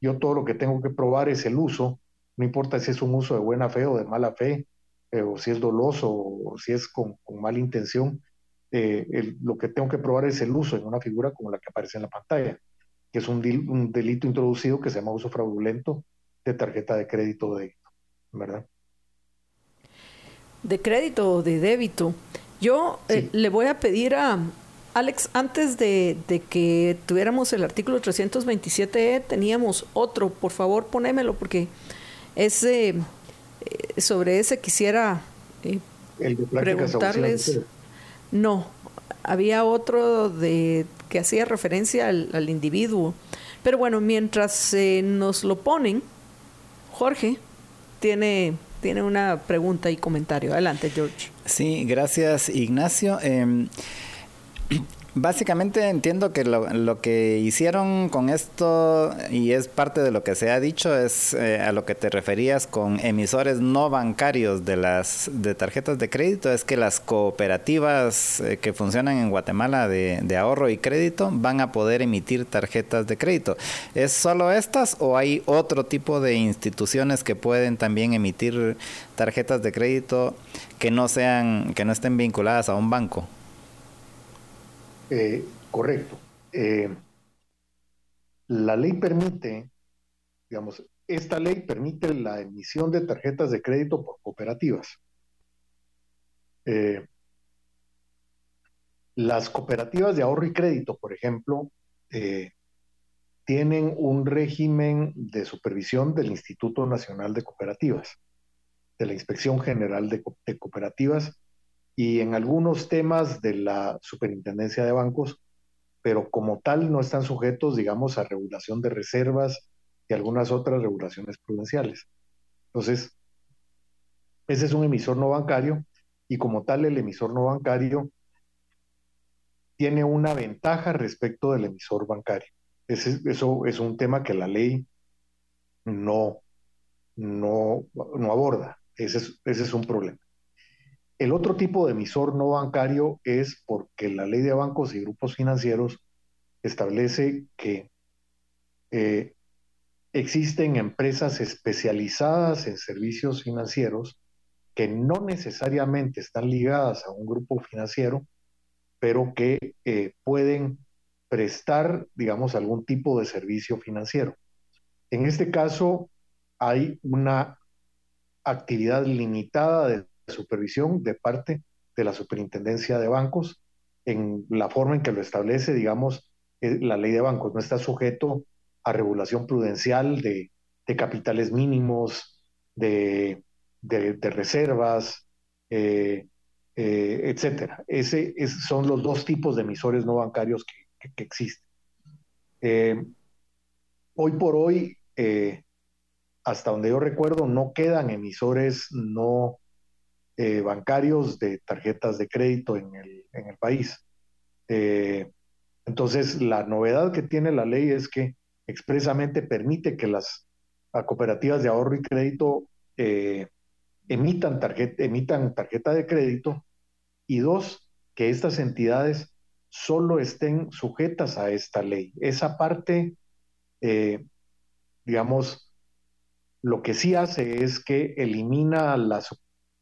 yo todo lo que tengo que probar es el uso, no importa si es un uso de buena fe o de mala fe, eh, o si es doloso o si es con, mala intención, eh, lo que tengo que probar es el uso en una figura como la que aparece en la pantalla que es un, delito introducido que se llama uso fraudulento de tarjeta de crédito o débito, ¿verdad? De crédito o de débito. Yo eh, le voy a pedir a Alex, antes de, que tuviéramos el artículo 327E, teníamos otro, por favor ponémelo porque ese, eh, sobre ese quisiera eh, preguntarles. No, había otro de que hacía referencia al, individuo. Pero bueno, mientras nos lo ponen, Jorge tiene, tiene una pregunta y comentario. Adelante, George. Sí, gracias, Ignacio. Em, Básicamente entiendo que lo, que hicieron con esto, y es parte de lo que se ha dicho, es eh, a lo que te referías con emisores no bancarios de las de tarjetas de crédito, es que las cooperativas eh, que funcionan en Guatemala de, de, ahorro y crédito van a poder emitir tarjetas de crédito. ¿Es solo estas o hay otro tipo de instituciones que pueden también emitir tarjetas de crédito que no sean, que no estén vinculadas a un banco? Eh, correcto. Eh, la ley permite, digamos, esta ley permite la emisión de tarjetas de crédito por cooperativas. Eh, Las cooperativas de ahorro y crédito, por ejemplo, tienen un régimen de supervisión del Instituto Nacional de Cooperativas, de la Inspección General de, Cooperativas y en algunos temas de la Superintendencia de Bancos, pero como tal no están sujetos, digamos, a regulación de reservas y algunas otras regulaciones prudenciales. Entonces, ese es un emisor no bancario y como tal el emisor no bancario tiene una ventaja respecto del emisor bancario. eso es un tema que la ley no, no, no aborda. Ese es, ese es un problema. El otro tipo de emisor no bancario es porque la ley de bancos y grupos financieros establece que eh, existen empresas especializadas en servicios financieros que no necesariamente están ligadas a un grupo financiero, pero que eh, pueden prestar, digamos, algún tipo de servicio financiero. En este caso, hay una actividad limitada de supervisión de parte de la Superintendencia de Bancos en la forma en que lo establece, digamos, eh, la ley de bancos. No está sujeto a regulación prudencial de, capitales mínimos, de, reservas, eh, eh, etcétera. Ese son los dos tipos de emisores no bancarios que, existen. hoy por hoy, hasta donde yo recuerdo, no quedan emisores no bancarios de tarjetas de crédito en el, en el país. entonces, la novedad que tiene la ley es que expresamente permite que las cooperativas de ahorro y crédito eh, emitan, tarjeta, emitan tarjeta de crédito y dos, que estas entidades solo estén sujetas a esta ley. Esa parte, eh, digamos, lo que sí hace es que elimina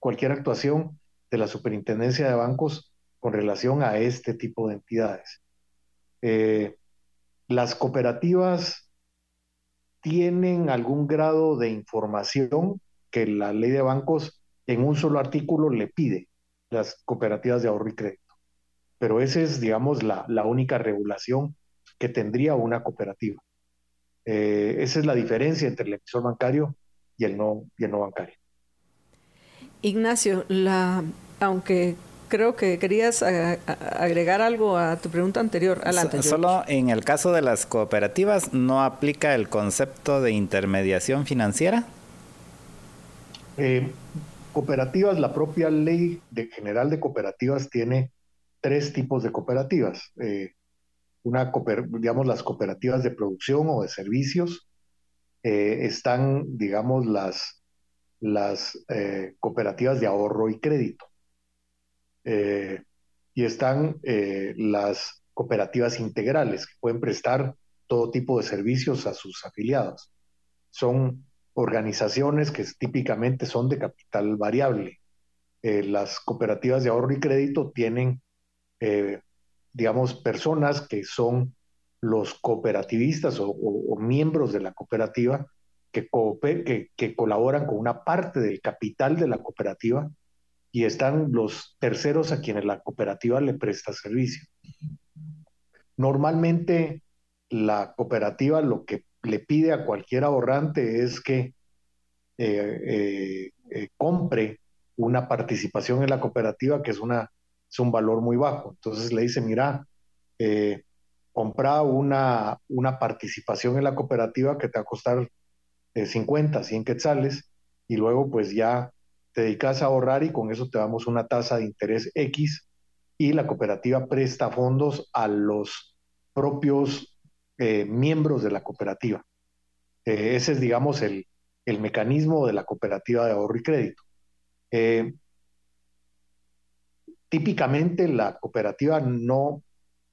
cualquier actuación de la superintendencia de bancos con relación a este tipo de entidades. Eh, las cooperativas tienen algún grado de información que la ley de bancos en un solo artículo le pide, las cooperativas de ahorro y crédito. Pero esa es, digamos, la, única regulación que tendría una cooperativa. Eh, esa es la diferencia entre el emisor bancario y el no, y el no bancario. Ignacio, la, aunque creo que querías eh, agregar algo a tu pregunta anterior. Adelante. Solo en el caso de las cooperativas no aplica el concepto de intermediación financiera. Eh, cooperativas, la propia ley de general de cooperativas tiene tres tipos de cooperativas. Eh, una, digamos, las cooperativas de producción o de servicios. están, digamos, las, las cooperativas de ahorro y crédito. Eh, y están eh, las cooperativas integrales que pueden prestar todo tipo de servicios a sus afiliados. Son organizaciones que típicamente son de capital variable. Eh, las cooperativas de ahorro y crédito tienen, digamos, personas que son los cooperativistas o, miembros de la cooperativa que, que, colaboran con una parte del capital de la cooperativa y están los terceros a quienes la cooperativa le presta servicio. Normalmente la cooperativa lo que le pide a cualquier ahorrante es que eh, eh, eh, compre una participación en la cooperativa que es, una, es un valor muy bajo. Entonces le dice, mira, compra una, una participación en la cooperativa que te va a costar 50, 100 quetzales y luego pues ya te dedicas a ahorrar y con eso te damos una tasa de interés X y la cooperativa presta fondos a los propios eh, miembros de la cooperativa. Eh, ese es, digamos, el, mecanismo de la cooperativa de ahorro y crédito. Eh, típicamente la cooperativa no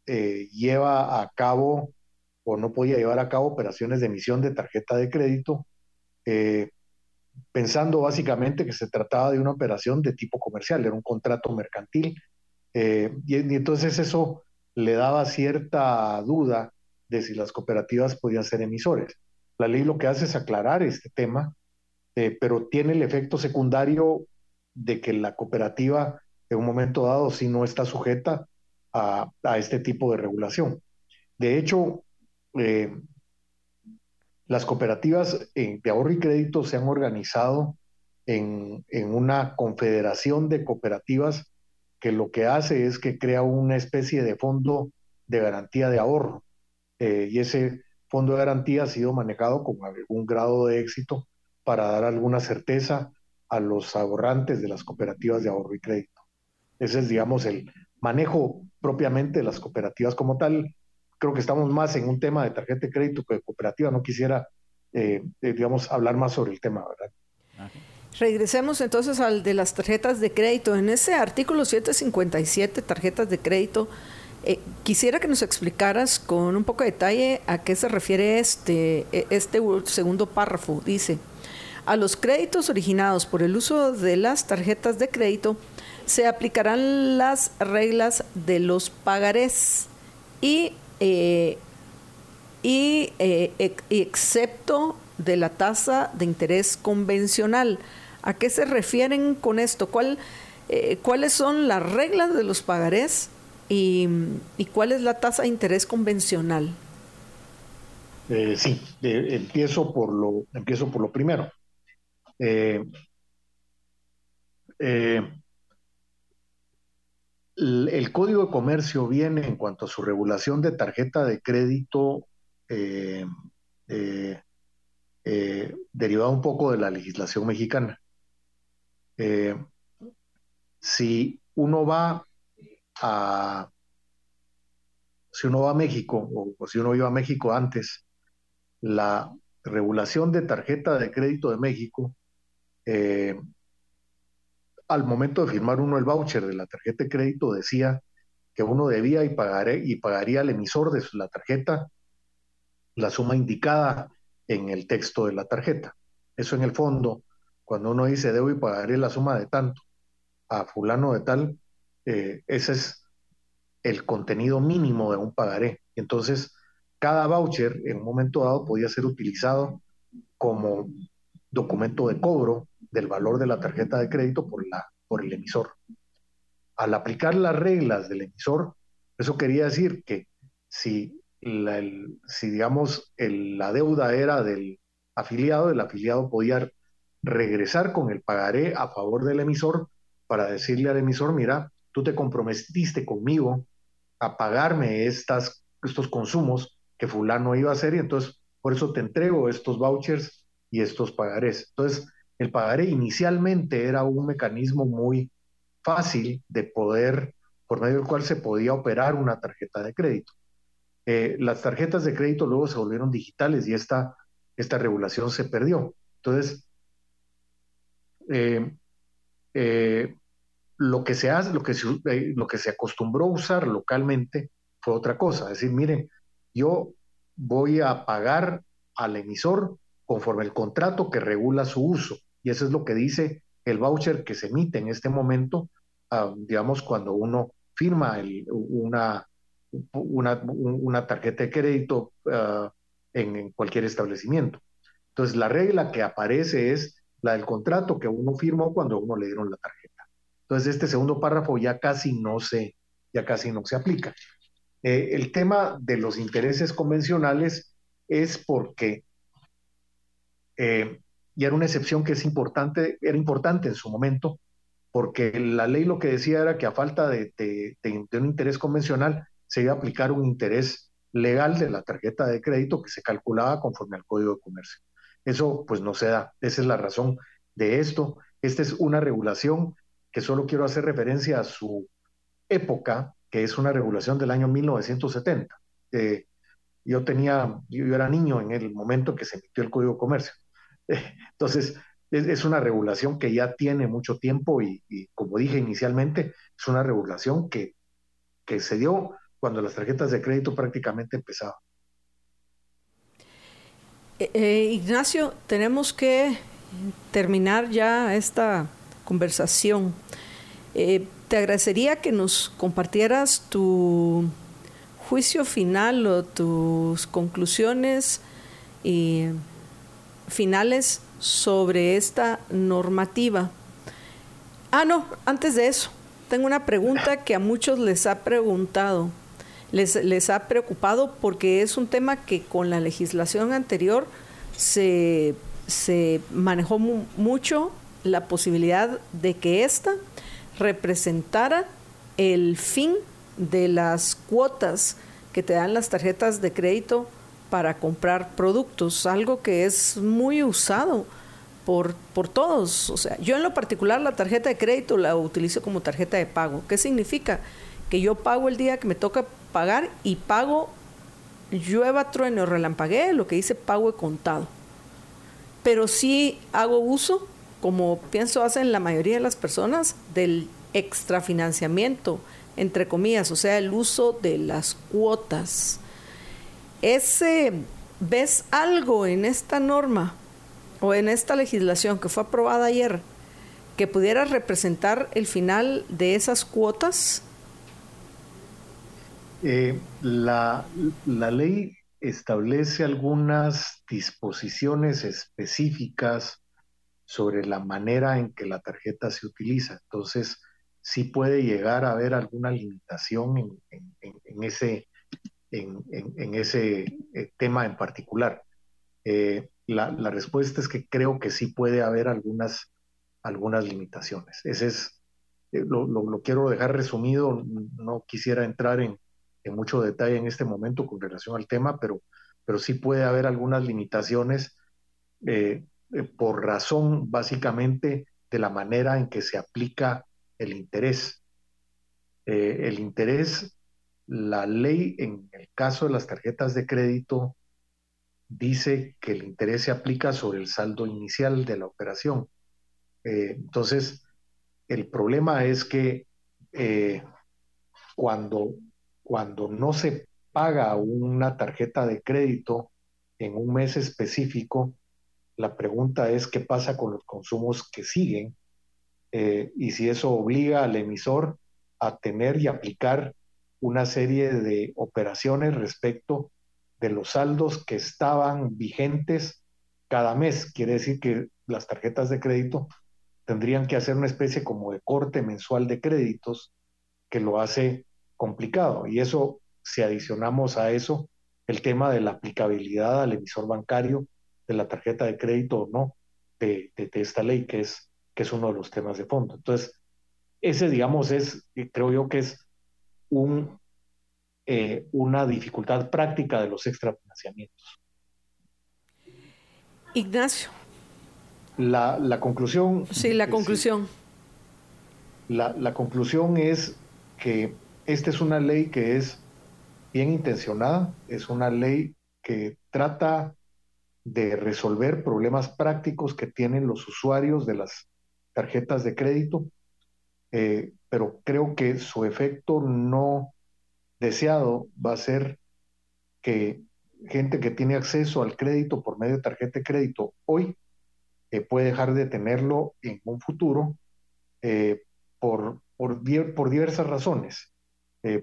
lleva a cabo o no podía llevar a cabo operaciones de emisión de tarjeta de crédito pensando básicamente que se trataba de una operación de tipo comercial, era un contrato mercantil. Eh, y, entonces eso le daba cierta duda de si las cooperativas podían ser emisores. La ley lo que hace es aclarar este tema, eh, pero tiene el efecto secundario de que la cooperativa en un momento dado, si no está sujeta a, este tipo de regulación. De hecho, eh, las cooperativas de ahorro y crédito se han organizado en, una confederación de cooperativas que lo que hace es que crea una especie de fondo de garantía de ahorro. Eh, y ese fondo de garantía ha sido manejado con algún grado de éxito para dar alguna certeza a los ahorrantes de las cooperativas de ahorro y crédito. Ese es, digamos, el manejo propiamente de las cooperativas como tal. Creo que estamos más en un tema de tarjeta de crédito que de cooperativa. No quisiera, eh, eh, digamos, hablar más sobre el tema, ¿verdad? Regresemos entonces al de las tarjetas de crédito. En ese artículo 757, tarjetas de crédito, eh, quisiera que nos explicaras con un poco de detalle a qué se refiere este, e, este segundo párrafo. Dice, a los créditos originados por el uso de las tarjetas de crédito se aplicarán las reglas de los pagarés y, eh, y eh, excepto de la tasa de interés convencional ¿A qué se refieren con esto? ¿Cuál, eh, ¿Cuáles son las reglas de los pagarés y, cuál es la tasa de interés convencional? Eh, sí, empiezo, por lo, empiezo por lo primero. Eh, el, Código de Comercio viene en cuanto a su regulación de tarjeta de crédito derivado un poco de la legislación mexicana. Eh, si uno va a si uno va a México o, si uno iba a México antes, la regulación de tarjeta de crédito de México, eh, al momento de firmar uno el voucher de la tarjeta de crédito decía que uno debía y, pagaré, y pagaría al emisor de la tarjeta la suma indicada en el texto de la tarjeta. Eso en el fondo cuando uno dice debo y pagaré la suma de tanto a fulano de tal, eh, ese es el contenido mínimo de un pagaré. Entonces, cada voucher en un momento dado podía ser utilizado como documento de cobro del valor de la tarjeta de crédito por, la, por el emisor. Al aplicar las reglas del emisor, eso quería decir que si, si digamos, la deuda era del afiliado, el afiliado podía regresar con el pagaré a favor del emisor para decirle al emisor, mira, tú te comprometiste conmigo a pagarme estas, estos consumos que fulano iba a hacer y entonces por eso te entrego estos vouchers y estos pagarés. Entonces, el pagaré inicialmente era un mecanismo muy fácil de poder, por medio del cual se podía operar una tarjeta de crédito. Eh, las tarjetas de crédito luego se volvieron digitales y esta, esta regulación se perdió. Entonces, eh, eh, lo que se hace, lo que se, lo que se acostumbró a usar localmente fue otra cosa. Es decir, miren, yo voy a pagar al emisor conforme el contrato que regula su uso. Y eso es lo que dice el voucher que se emite en este momento, ah, digamos, cuando uno firma una, una, tarjeta de crédito ah, en cualquier establecimiento. Entonces, la regla que aparece es la del contrato que uno firmó cuando uno le dieron la tarjeta. Entonces, este segundo párrafo ya casi no se, ya casi no se aplica. Eh, el tema de los intereses convencionales es porque, eh, y era una excepción que es importante, era importante en su momento, porque la ley lo que decía era que a falta de, un interés convencional se iba a aplicar un interés legal de la tarjeta de crédito que se calculaba conforme al Código de Comercio. Eso pues no se da. Esa es la razón de esto. Esta es una regulación que solo quiero hacer referencia a su época, que es una regulación del año 1970. Eh, yo tenía, yo era niño en el momento que se emitió el Código de Comercio. [LAUGHS] entonces, es, una regulación que ya tiene mucho tiempo y, como dije inicialmente, es una regulación que, que se dio cuando las tarjetas de crédito prácticamente empezaban. Eh, eh, Ignacio, tenemos que terminar ya esta conversación. Eh, te agradecería que nos compartieras tu juicio final o tus conclusiones y finales sobre esta normativa. Ah, no, antes de eso, tengo una pregunta que a muchos les ha preguntado, les, les ha preocupado porque es un tema que con la legislación anterior se, se manejó mucho la posibilidad de que ésta representara el fin de las cuotas que te dan las tarjetas de crédito para comprar productos, algo que es muy usado por, por todos. O sea, yo en lo particular la tarjeta de crédito la utilizo como tarjeta de pago. ¿Qué significa? Que yo pago el día que me toca pagar y pago llueva, trueno, relampaguee, lo que dice pago de contado. Pero sí hago uso, como pienso hacen la mayoría de las personas, del extrafinanciamiento, entre comillas, o sea, el uso de las cuotas. Ese, ¿Ves algo en esta norma o en esta legislación que fue aprobada ayer que pudiera representar el final de esas cuotas? Eh, la, la ley establece algunas disposiciones específicas sobre la manera en que la tarjeta se utiliza. Entonces, sí puede llegar a haber alguna limitación en, ese, en, ese eh, tema en particular. Eh, la, respuesta es que creo que sí puede haber algunas, algunas limitaciones. Ese es, eh, lo, quiero dejar resumido, no quisiera entrar en, mucho detalle en este momento con relación al tema, pero, pero sí puede haber algunas limitaciones por razón básicamente de la manera en que se aplica el interés. Eh, el interés, la ley en el caso de las tarjetas de crédito dice que el interés se aplica sobre el saldo inicial de la operación. Eh, entonces, el problema es que eh, cuando, cuando no se paga una tarjeta de crédito en un mes específico, la pregunta es qué pasa con los consumos que siguen eh, y si eso obliga al emisor a tener y aplicar una serie de operaciones respecto de los saldos que estaban vigentes cada mes. Quiere decir que las tarjetas de crédito tendrían que hacer una especie como de corte mensual de créditos que lo hace complicado. Y eso, si adicionamos a eso el tema de la aplicabilidad al emisor bancario de la tarjeta de crédito o no de esta ley, que es que es uno de los temas de fondo. Entonces, ese, digamos, es, creo yo que es un, eh, una dificultad práctica de los extrafinanciamientos. Ignacio. La, la conclusión. Sí, la conclusión. la, la conclusión es que esta es una ley que es bien intencionada, es una ley que trata de resolver problemas prácticos que tienen los usuarios de las tarjetas de crédito, eh, pero creo que su efecto no deseado va a ser que gente que tiene acceso al crédito por medio de tarjeta de crédito hoy eh, puede dejar de tenerlo en un futuro eh, por, por, por, diversas razones.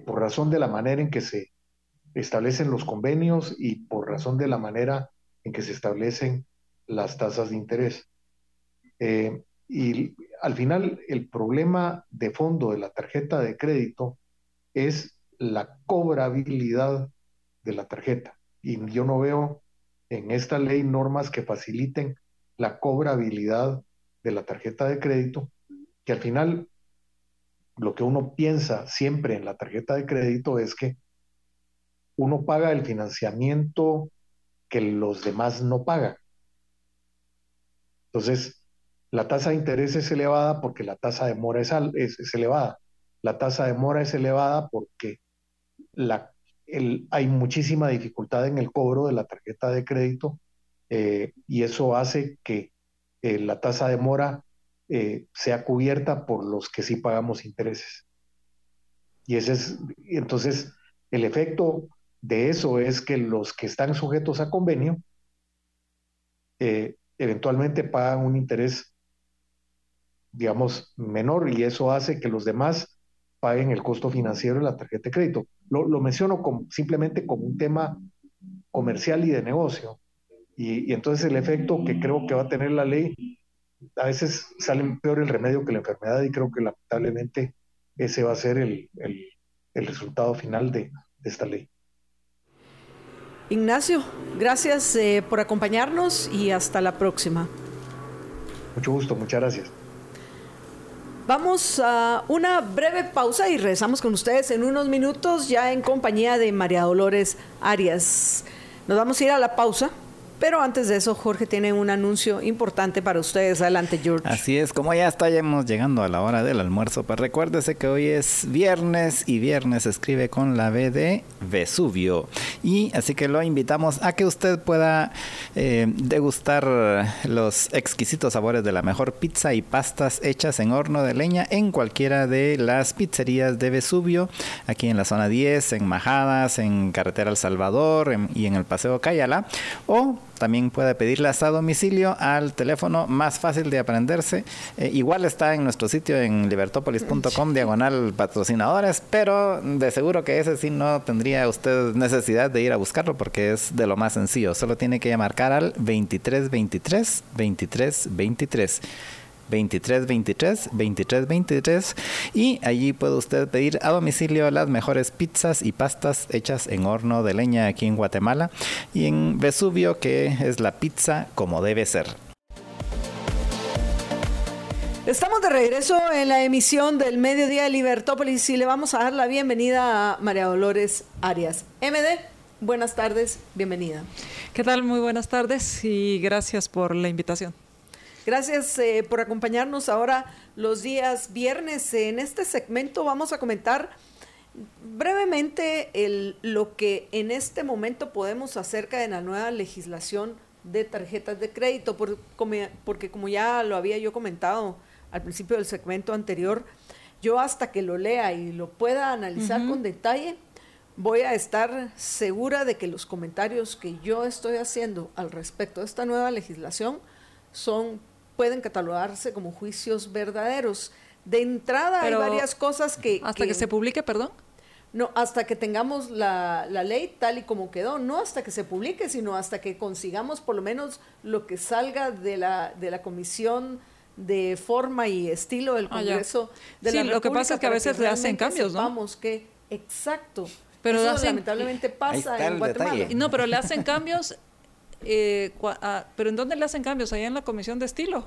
por razón de la manera en que se establecen los convenios y por razón de la manera en que se establecen las tasas de interés. Y al final el problema de fondo de la tarjeta de crédito es la cobrabilidad de la tarjeta. Y yo no veo en esta ley normas que faciliten la cobrabilidad de la tarjeta de crédito, que al final lo que uno piensa siempre en la tarjeta de crédito es que uno paga el financiamiento que los demás no pagan. Entonces, la tasa de interés es elevada porque la tasa de mora es, elevada. La tasa de mora es elevada porque hay muchísima dificultad en el cobro de la tarjeta de crédito eh, y eso hace que eh, la tasa de mora eh, sea cubierta por los que sí pagamos intereses. Y ese es, entonces, el efecto de eso es que los que están sujetos a convenio eventualmente pagan un interés digamos, menor y eso hace que los demás paguen el costo financiero de la tarjeta de crédito. Lo, menciono como, simplemente como un tema comercial y de negocio. Y, entonces el efecto que creo que va a tener la ley, a veces sale peor el remedio que la enfermedad y creo que lamentablemente ese va a ser el, resultado final de, esta ley. Ignacio, gracias eh, por acompañarnos y hasta la próxima. Mucho gusto, muchas gracias. Vamos a una breve pausa y regresamos con ustedes en unos minutos ya en compañía de María Dolores Arias. Nos vamos a ir a la pausa pero antes de eso, Jorge tiene un anuncio importante para ustedes. Adelante, George. Así es, como ya estamos llegando a la hora del almuerzo, pues recuérdese que hoy es viernes y viernes escribe con la B de Vesubio. Y así que lo invitamos a que usted pueda eh, degustar los exquisitos sabores de la mejor pizza y pastas hechas en horno de leña en cualquiera de las pizzerías de Vesubio, aquí en la zona 10, en Majadas, en Carretera El Salvador y en el Paseo Cayala. O también puede pedirlas a domicilio al teléfono más fácil de aprenderse. Eh, igual está en nuestro sitio en libertopolis.com diagonal patrocinadores, pero de seguro que ese sí no tendría usted necesidad de ir a buscarlo porque es de lo más sencillo. Solo tiene que marcar al 2323 2323. 2323 2323 y allí puede usted pedir a domicilio las mejores pizzas y pastas hechas en horno de leña aquí en Guatemala y en Vesubio que es la pizza como debe ser. Estamos de regreso en la emisión del Mediodía de Libertópolis y le vamos a dar la bienvenida a María Dolores Arias. MD, buenas tardes, bienvenida. ¿Qué tal? Muy buenas tardes y gracias por la invitación. Gracias eh, por acompañarnos ahora los días viernes. En este segmento vamos a comentar brevemente el, lo que en este momento podemos acerca de la nueva legislación de tarjetas de crédito, porque como ya lo había yo comentado al principio del segmento anterior, yo hasta que lo lea y lo pueda analizar con detalle, voy a estar segura de que los comentarios que yo estoy haciendo al respecto de esta nueva legislación son pueden catalogarse como juicios verdaderos. De entrada hay varias cosas que... Hasta que, se publique, perdón. No, hasta que tengamos la, la, ley tal y como quedó, no hasta que se publique, sino hasta que consigamos por lo menos lo que salga de la, de la comisión de forma y estilo del ah, Congreso de sí, lo que pasa es que a veces le hacen cambios, ¿no? Vamos que, exacto. Pero Eso lamentablemente pasa en Guatemala. No, pero le hacen cambios [LAUGHS] eh, ah, pero ¿en dónde le hacen cambios? Allá en la comisión de estilo.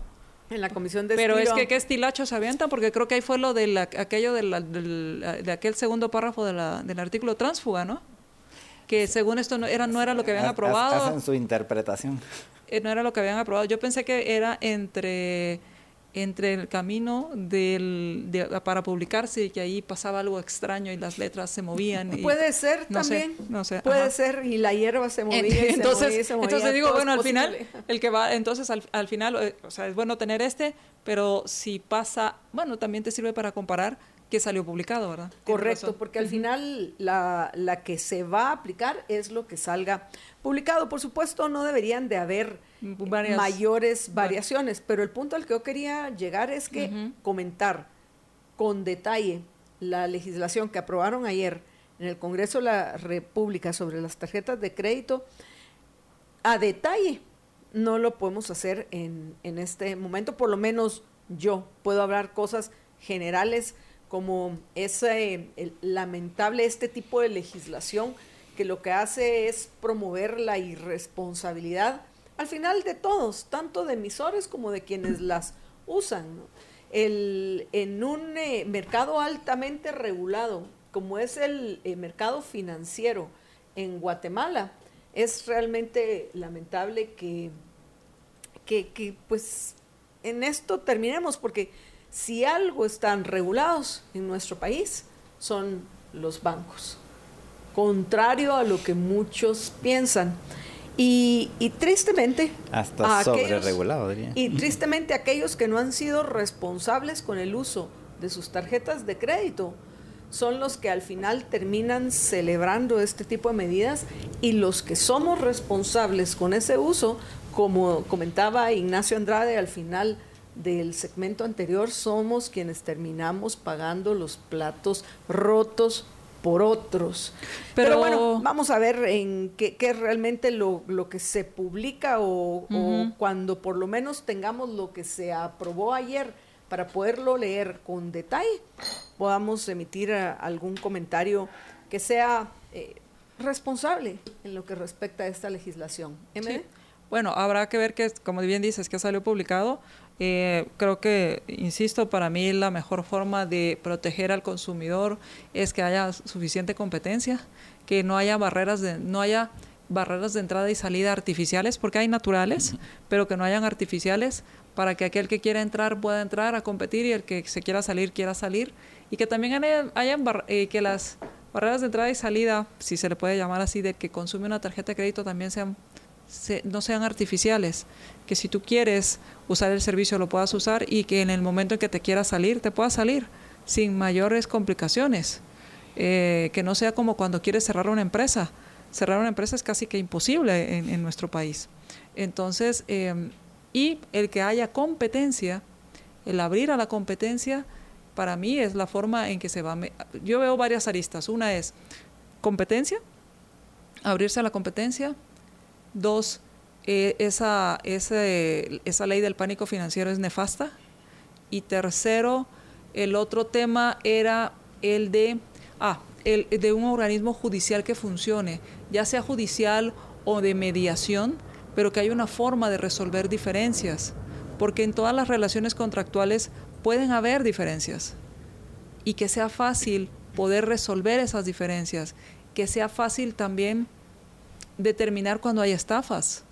En la comisión de Pero es que qué estilacho se avientan, porque creo que ahí fue lo de aquello de, aquel segundo párrafo del artículo transfuga, ¿no? Que según esto no era, no era lo que habían aprobado. Hacen su interpretación. Eh, no era lo que habían aprobado. Yo pensé que era entre entre el camino del, para publicarse y que ahí pasaba algo extraño y las letras se movían. Y, Puede ser también. no sé, Puede ser y la hierba se movía. entonces, entonces digo, bueno, al final, el que va, entonces al, al final, eh, o sea, es bueno tener este, pero si pasa, bueno, también te sirve para comparar que salió publicado, ¿verdad? Correcto, porque al final la, la, que se va a aplicar es lo que salga publicado. Por supuesto, no deberían de haber mayores variaciones, pero el punto al que yo quería llegar es que comentar con detalle la legislación que aprobaron ayer en el Congreso de la República sobre las tarjetas de crédito a detalle no lo podemos hacer en, en este momento, por lo menos yo puedo hablar cosas generales como ese lamentable este tipo de legislación que lo que hace es promover la irresponsabilidad al final de todos, tanto de emisores como de quienes las usan. El, en un eh, mercado altamente regulado, como es el eh, mercado financiero en Guatemala, es realmente lamentable que, que, que pues en esto terminemos, porque si algo están regulados en nuestro país, son los bancos. Contrario a lo que muchos piensan. Y, tristemente. Hasta sobre regulado, diría. Y tristemente aquellos que no han sido responsables con el uso de sus tarjetas de crédito son los que al final terminan celebrando este tipo de medidas y los que somos responsables con ese uso, como comentaba Ignacio Andrade al final del segmento anterior, somos quienes terminamos pagando los platos rotos por otros. Pero, bueno, vamos a ver en qué, es realmente lo, que se publica o, cuando por lo menos tengamos lo que se aprobó ayer para poderlo leer con detalle, podamos emitir algún comentario que sea eh, responsable en lo que respecta a esta legislación. Bueno, habrá que ver que, como bien dices, que salió publicado. Eh, creo que, insisto, para mí la mejor forma de proteger al consumidor es que haya suficiente competencia, que no haya barreras de, no haya barreras de entrada y salida artificiales, porque hay naturales, pero que no hayan artificiales para que aquel que quiera entrar pueda entrar a competir y el que se quiera salir quiera salir. Y que también hayan, eh, que las barreras de entrada y salida, si se le puede llamar así, de que consume una tarjeta de crédito también sean no sean artificiales, que si tú quieres usar el servicio lo puedas usar y que en el momento en que te quieras salir, te puedas salir sin mayores complicaciones. Eh, que no sea como cuando quieres cerrar una empresa. Cerrar una empresa es casi que imposible en, nuestro país. Entonces, em, y el que haya competencia, el abrir a la competencia, para mí es la forma en que se va. Yo veo varias aristas. Una es competencia, abrirse a la competencia, Dos, eh, esa, esa ley del pánico financiero es nefasta. Y tercero, el otro tema era el de, ah, el de un organismo judicial que funcione, ya sea judicial o de mediación, pero que haya una forma de resolver diferencias, porque en todas las relaciones contractuales pueden haber diferencias. Y que sea fácil poder resolver esas diferencias, que sea fácil también determinar cuando hay estafas.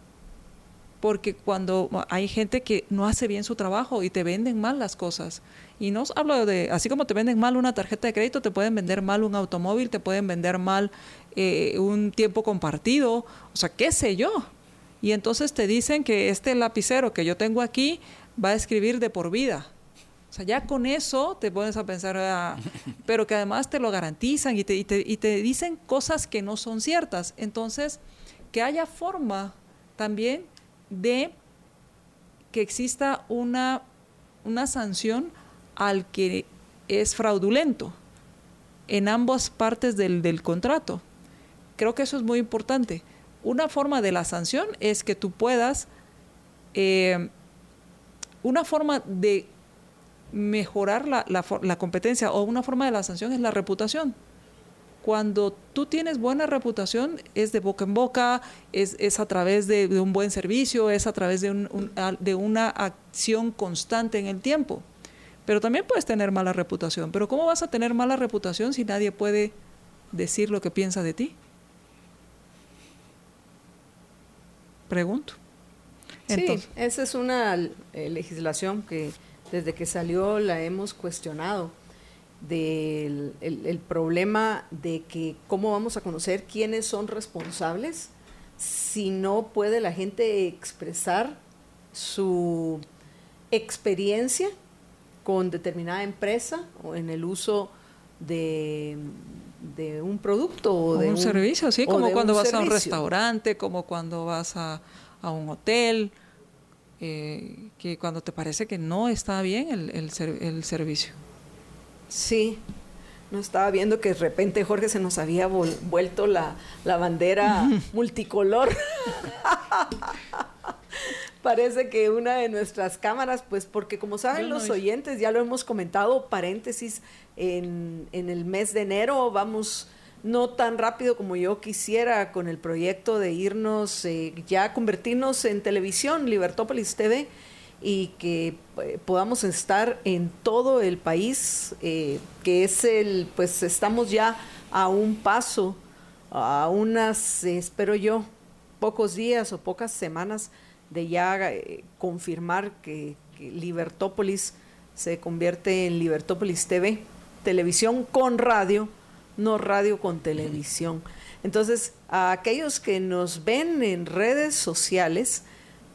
Porque cuando hay gente que no hace bien su trabajo y te venden mal las cosas. Y no hablo de, así como te venden mal una tarjeta de crédito, te pueden vender mal un automóvil, te pueden vender mal eh, un tiempo compartido, o sea, qué sé yo. Y entonces te dicen que este lapicero que yo tengo aquí va a escribir de por vida. O sea, ya con eso te pones a pensar, ah, pero que además te lo garantizan y te, y te, y te dicen cosas que no son ciertas. Entonces, que haya forma también de que exista una, una sanción al que es fraudulento en ambas partes del, contrato. Creo que eso es muy importante. Una forma de la sanción es que tú puedas, eh, una forma de mejorar la, la competencia o una forma de la sanción es la reputación cuando tú tienes buena reputación, es de boca en boca, es, a través de, un buen servicio, es a través de, de una acción constante en el tiempo. Pero también puedes tener mala reputación. Pero ¿cómo vas a tener mala reputación si nadie puede decir lo que piensa de ti? Pregunto. sí, esa es una eh, legislación que desde que salió la hemos cuestionado del el, problema de que cómo vamos a conocer quiénes son responsables si no puede la gente expresar su experiencia con determinada empresa o en el uso de, de un producto o, de un, servicio, sí, como cuando vas a un restaurante, como cuando vas a, a un hotel, eh, que cuando te parece que no está bien el, el, el servicio. Sí, no estaba viendo que de repente Jorge se nos había vuelto la, bandera [LAUGHS] multicolor. [LAUGHS] Parece que una de nuestras cámaras, pues porque como saben los oyentes, ya lo hemos comentado, paréntesis, en, en, el mes de enero vamos no tan rápido como yo quisiera con el proyecto de irnos, eh, ya convertirnos en televisión, Libertópolis TV y que eh, podamos estar en todo el país, eh, que es el, pues estamos ya a un paso, a unas, espero yo, pocos días o pocas semanas de ya eh, confirmar que, que, Libertópolis se convierte en Libertópolis TV, televisión con radio, no radio con televisión. Entonces, a aquellos que nos ven en redes sociales,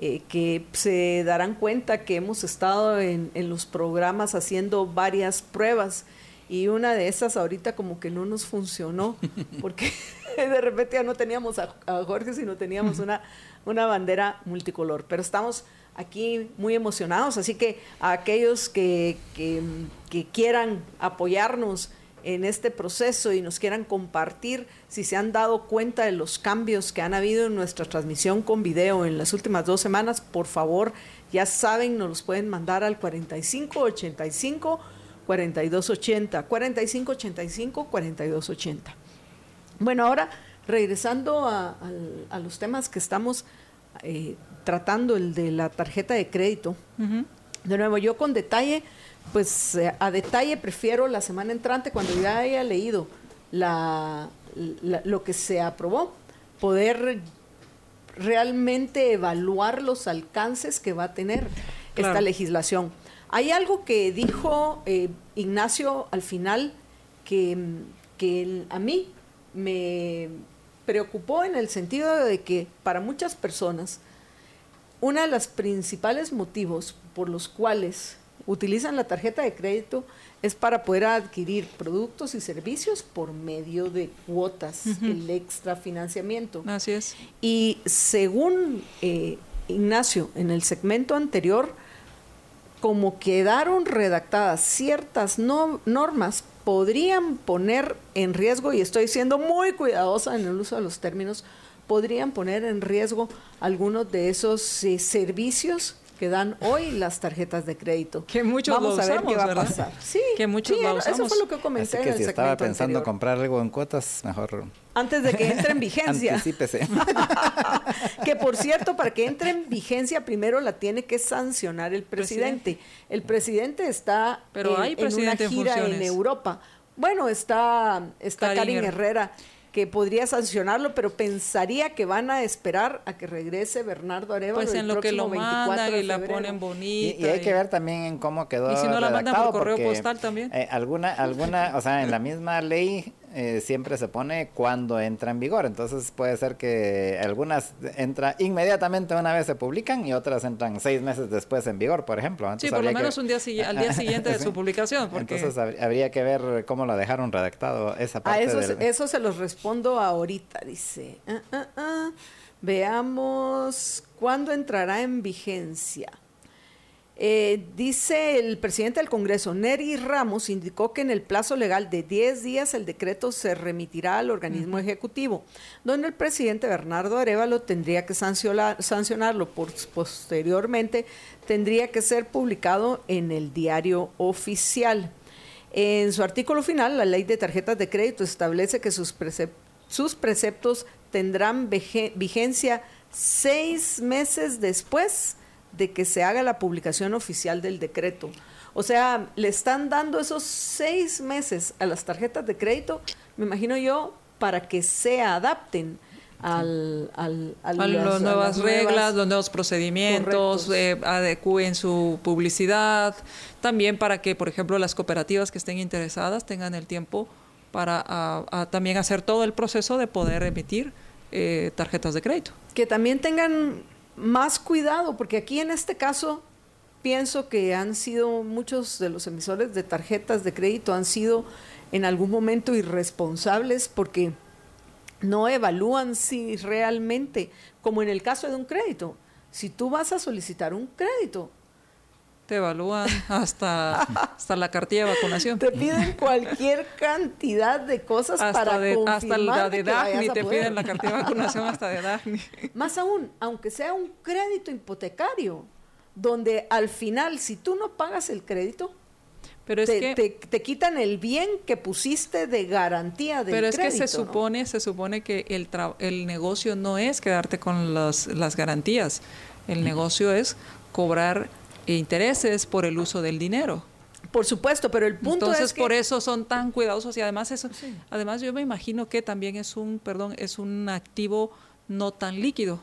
eh, que se darán cuenta que hemos estado en, los programas haciendo varias pruebas. Y una de esas ahorita como que no nos funcionó [LAUGHS] porque [LAUGHS] de repente ya no teníamos a, Jorge sino teníamos una, [LAUGHS] una bandera multicolor. Pero estamos aquí muy emocionados así que a aquellos que, que quieran apoyarnos en este proceso y nos quieran compartir si se han dado cuenta de los cambios que han habido en nuestra transmisión con video en las últimas dos semanas, por favor, ya saben, nos los pueden mandar al 4585 4280, 4585 4280. Bueno, ahora regresando a, los temas que estamos eh, tratando, el de la tarjeta de crédito. De nuevo, yo con detalle, pues eh, a detalle prefiero la semana entrante, cuando ya haya leído la, lo que se aprobó, poder realmente evaluar los alcances que va a tener esta legislación. Hay algo que dijo eh, Ignacio al final que, que a mí me preocupó en el sentido de que para muchas personas, uno de los principales motivos por los cuales utilizan la tarjeta de crédito es para poder adquirir productos y servicios por medio de cuotas, el extra financiamiento. Así es. Y según eh, Ignacio, en el segmento anterior, como quedaron redactadas ciertas normas, podrían poner en riesgo, y estoy siendo muy cuidadosa en el uso de los términos, podrían poner en riesgo algunos de esos eh, servicios que dan hoy las tarjetas de crédito. Que muchos Vamos a ver qué va a pasar. Sí, que muchos lo usamos. Eso fue lo que comenté Así que en si el estaba pensando anterior. comprar algo en cuotas, mejor antes de que entre en vigencia. Anticípese. [LAUGHS] que por cierto, para que entre en vigencia, primero la tiene que sancionar el presidente. El presidente está Pero en, hay en presidente una en gira en, funciones. Europa. Bueno, está, está Karin Karin Her- Herrera que podría sancionarlo, pero pensaría que van a esperar a que regrese Bernardo Arevalo Pues el en lo que lo 24 mandan y la ponen Y, bonita. y hay que ver también en cómo quedó Y si no la mandan por correo postal también. eh, alguna, alguna, o sea, en la misma ley eh, siempre se pone cuando entra en vigor. Entonces puede ser que algunas entra inmediatamente una vez se publican y otras entran seis meses después en vigor, por ejemplo. Sí, por lo que- menos un día al día [LAUGHS] siguiente de Sí. su publicación. Porque Entonces hab- habría que ver cómo lo dejaron redactado esa A parte eso, del- se- eso se los respondo ahorita, dice. Ah, ah, ah. Veamos cuándo entrará en vigencia. Eh, dice el presidente del Congreso, Neri Ramos, indicó que en el plazo legal de 10 días el decreto se remitirá al organismo ejecutivo, donde el presidente Bernardo Arevalo tendría que sancionar- sancionarlo. Por- posteriormente, tendría que ser publicado en el diario oficial. En su artículo final, la ley de tarjetas de crédito establece que sus, precep- sus preceptos tendrán vigencia seis meses después de que se haga la publicación oficial del decreto. O sea, le están dando esos seis meses a las tarjetas de crédito, me imagino yo, para que se adapten al, al- a a las- nuevas las reglas, los nuevos procedimientos, eh, adecúen su publicidad, también para que, por ejemplo, las cooperativas que estén interesadas tengan el tiempo para a- a también hacer todo el proceso de poder emitir eh, tarjetas de crédito. que también tengan más cuidado, porque aquí en este caso pienso que han sido muchos de los emisores de tarjetas de crédito han sido en algún momento irresponsables porque no evalúan si realmente, como en el caso de un crédito, si tú vas a solicitar un crédito, Te evalúan hasta, hasta la cartilla de vacunación. te piden cualquier cantidad de cosas Hasta, para de, hasta la de a te poder. piden la cartilla de vacunación hasta de Dagny. Más aún, aunque sea un crédito hipotecario, donde al final, si tú no pagas el crédito, Pero es te, que... te- te quitan el bien que pusiste de garantía del Pero es crédito. que se ¿no? supone, se supone que el, tra- el negocio no es quedarte con las, las garantías. El negocio es cobrar intereses por el uso del dinero. Por supuesto, pero el punto Entonces, es que por eso son tan cuidadosos y además eso, además yo me imagino que también es un, perdón, es un activo no tan líquido.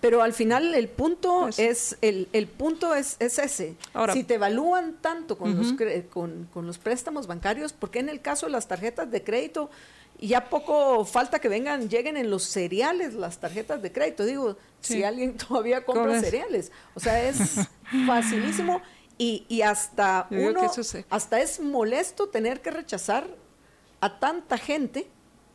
Pero al final el punto Pues- es el, el punto es, es ese. Ahora- si te evalúan tanto con, los, con, con los préstamos bancarios, ¿por qué en el caso de las tarjetas de crédito ya poco falta que vengan, lleguen en los cereales las tarjetas de crédito? Digo, Sí. si alguien [LAUGHS] todavía compra cereales. O sea, es [LAUGHS] facilísimo y, y hasta uno, eso sí. hasta es molesto tener que rechazar a tanta gente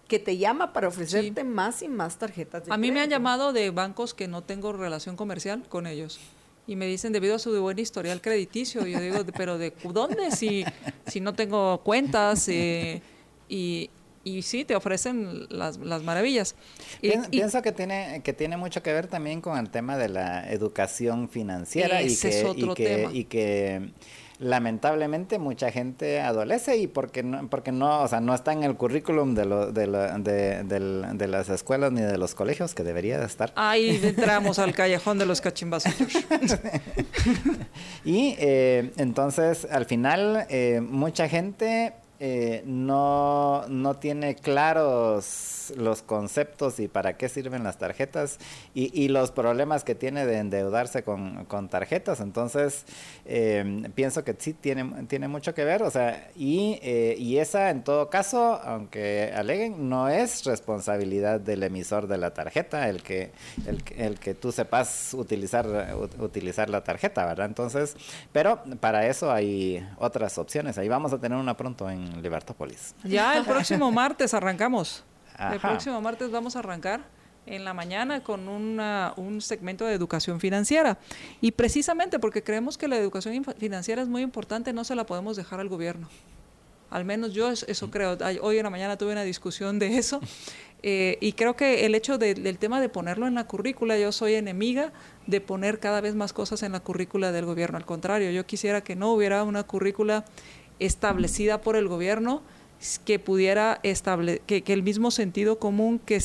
que te llama para ofrecerte más y más tarjetas de A mí me han llamado de bancos que no tengo relación comercial con ellos. Y me dicen debido a su buen historial crediticio. Yo digo, pero ¿de dónde? Si, si no tengo cuentas. eh, y, y sí, te ofrecen las, las maravillas. Y- Pien- y- pienso que tiene que tiene mucho que ver también con el tema de la educación financiera y que, es otro y que, tema. y que lamentablemente mucha gente adolece y porque no, porque no, o sea, no está en el currículum de, lo, de, de, las escuelas ni de los colegios que debería de estar. Ahí [LAUGHS] entramos al callejón de los cachimbazos. [LAUGHS] y eh, entonces, al final, eh, mucha gente eh, no, no tiene claros los conceptos y para qué sirven las tarjetas y, los problemas que tiene de endeudarse con, tarjetas. Entonces, em, pienso que sí tiene, tiene mucho que ver. O sea, y, eh, y esa en todo caso, aunque aleguen, no es responsabilidad del emisor de la tarjeta el que, el, el que tú sepas utilizar, utilizar la tarjeta, ¿verdad? Entonces, pero para eso hay otras opciones. Ahí vamos a tener una pronto en Libertópolis. Ya el [LAUGHS] próximo martes arrancamos. El próximo martes vamos a arrancar en la mañana con un segmento de educación financiera. Y precisamente porque creemos que la educación financiera es muy importante, no se la podemos dejar al gobierno. Al menos yo eso creo. Hoy en la mañana tuve una discusión de eso. [LAUGHS] Eh, y creo que el hecho del tema de ponerlo en la currícula, yo soy enemiga de poner cada vez más cosas en la currícula del gobierno. Al contrario, yo quisiera que no hubiera una currícula establecida por el gobierno que pudiera establecer, que, el mismo sentido común, que,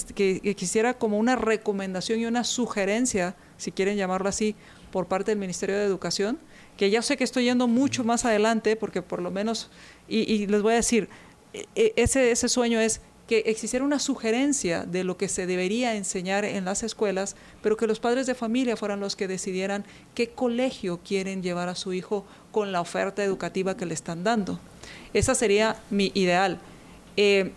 quisiera como una recomendación y una sugerencia, si quieren llamarlo así, por parte del Ministerio de Educación, que ya sé que estoy yendo mucho más adelante, porque por lo menos, y, les voy a decir, e, e, ese, ese sueño es que existiera una sugerencia de lo que se debería enseñar en las escuelas, pero que los padres de familia fueran los que decidieran qué colegio quieren llevar a su hijo con la oferta educativa que le están dando. Esa sería mi ideal. Eh,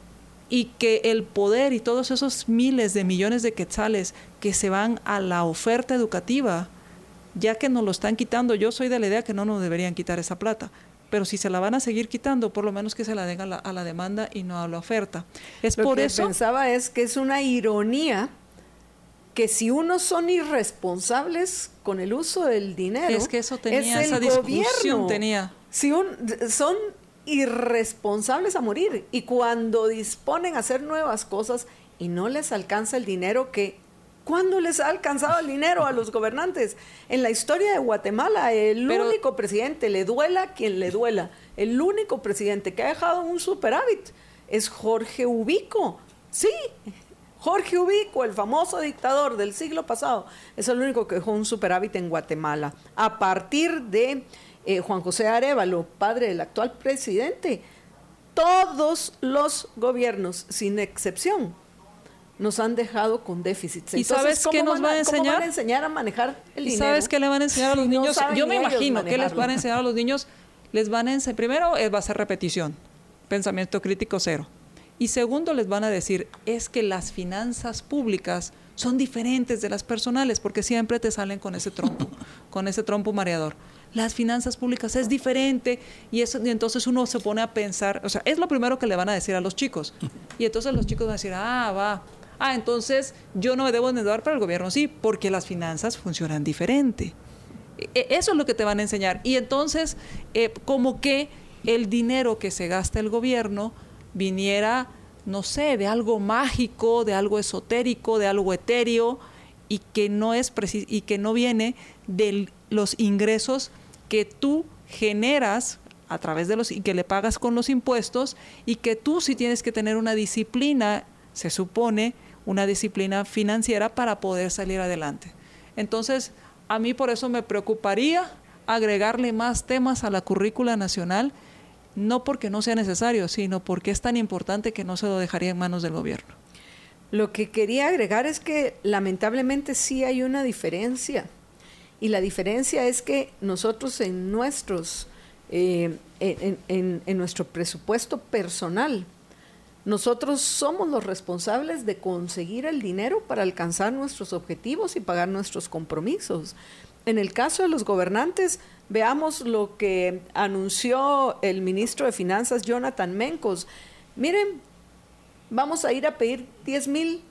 y que el poder y todos esos miles de millones de quetzales que se van a la oferta educativa, ya que nos lo están quitando, yo soy de la idea que no nos deberían quitar esa plata, pero si se la van a seguir quitando, por lo menos que se la den a la, demanda y no a la oferta. Es lo por que eso pensaba es que es una ironía que si unos son irresponsables con el uso del dinero, es que eso tenía esa discusión tenía. Si un, son irresponsables a morir y cuando disponen a hacer nuevas cosas y no les alcanza el dinero que ¿Cuándo les ha alcanzado el dinero a los gobernantes? En la historia de Guatemala, el único presidente, le duela quien le duela, el único presidente que ha dejado un superávit es Jorge Ubico. Sí, Jorge Ubico, el famoso dictador del siglo pasado, es el único que dejó un superávit en Guatemala. A partir de eh, Juan José Arevalo, padre del actual presidente, todos los gobiernos, sin excepción, nos han dejado con déficits. ¿Y sabes qué nos va a enseñar? van a enseñar a manejar el ¿Y sabes qué le van a enseñar a los niños? Yo me imagino que les van a enseñar a los niños. Les van a enseñar, primero eh, va a ser repetición, pensamiento crítico cero. Y segundo, les van a decir, es que las finanzas públicas son diferentes de las personales, porque siempre te salen con ese trompo, [LAUGHS] con ese trompo mareador las finanzas públicas es diferente y, eso, y entonces uno se pone a pensar, o sea, es lo primero que le van a decir a los chicos. Y entonces los chicos van a decir, ah, va, ah, entonces yo no me debo endeudar para el gobierno, sí, porque las finanzas funcionan diferente. E, eso es lo que te van a enseñar. Y entonces, eh, como que el dinero que se gasta el gobierno viniera, no sé, de algo mágico, de algo esotérico, de algo etéreo, y que no es y que no viene de los ingresos que tú generas a través de los y que le pagas con los impuestos y que tú sí tienes que tener una disciplina, se supone, una disciplina financiera para poder salir adelante. Entonces, a mí por eso me preocuparía agregarle más temas a la currícula nacional, no porque no sea necesario, sino porque es tan importante que no se lo dejaría en manos del gobierno. Lo que quería agregar es que lamentablemente sí hay una diferencia y la diferencia es que nosotros en nuestros eh, en, nuestro presupuesto personal nosotros somos los responsables de conseguir el dinero para alcanzar nuestros objetivos y pagar nuestros compromisos. En el caso de los gobernantes, veamos lo que anunció el ministro de Finanzas, Jonathan Mencos. Miren, vamos a ir a pedir 10 mil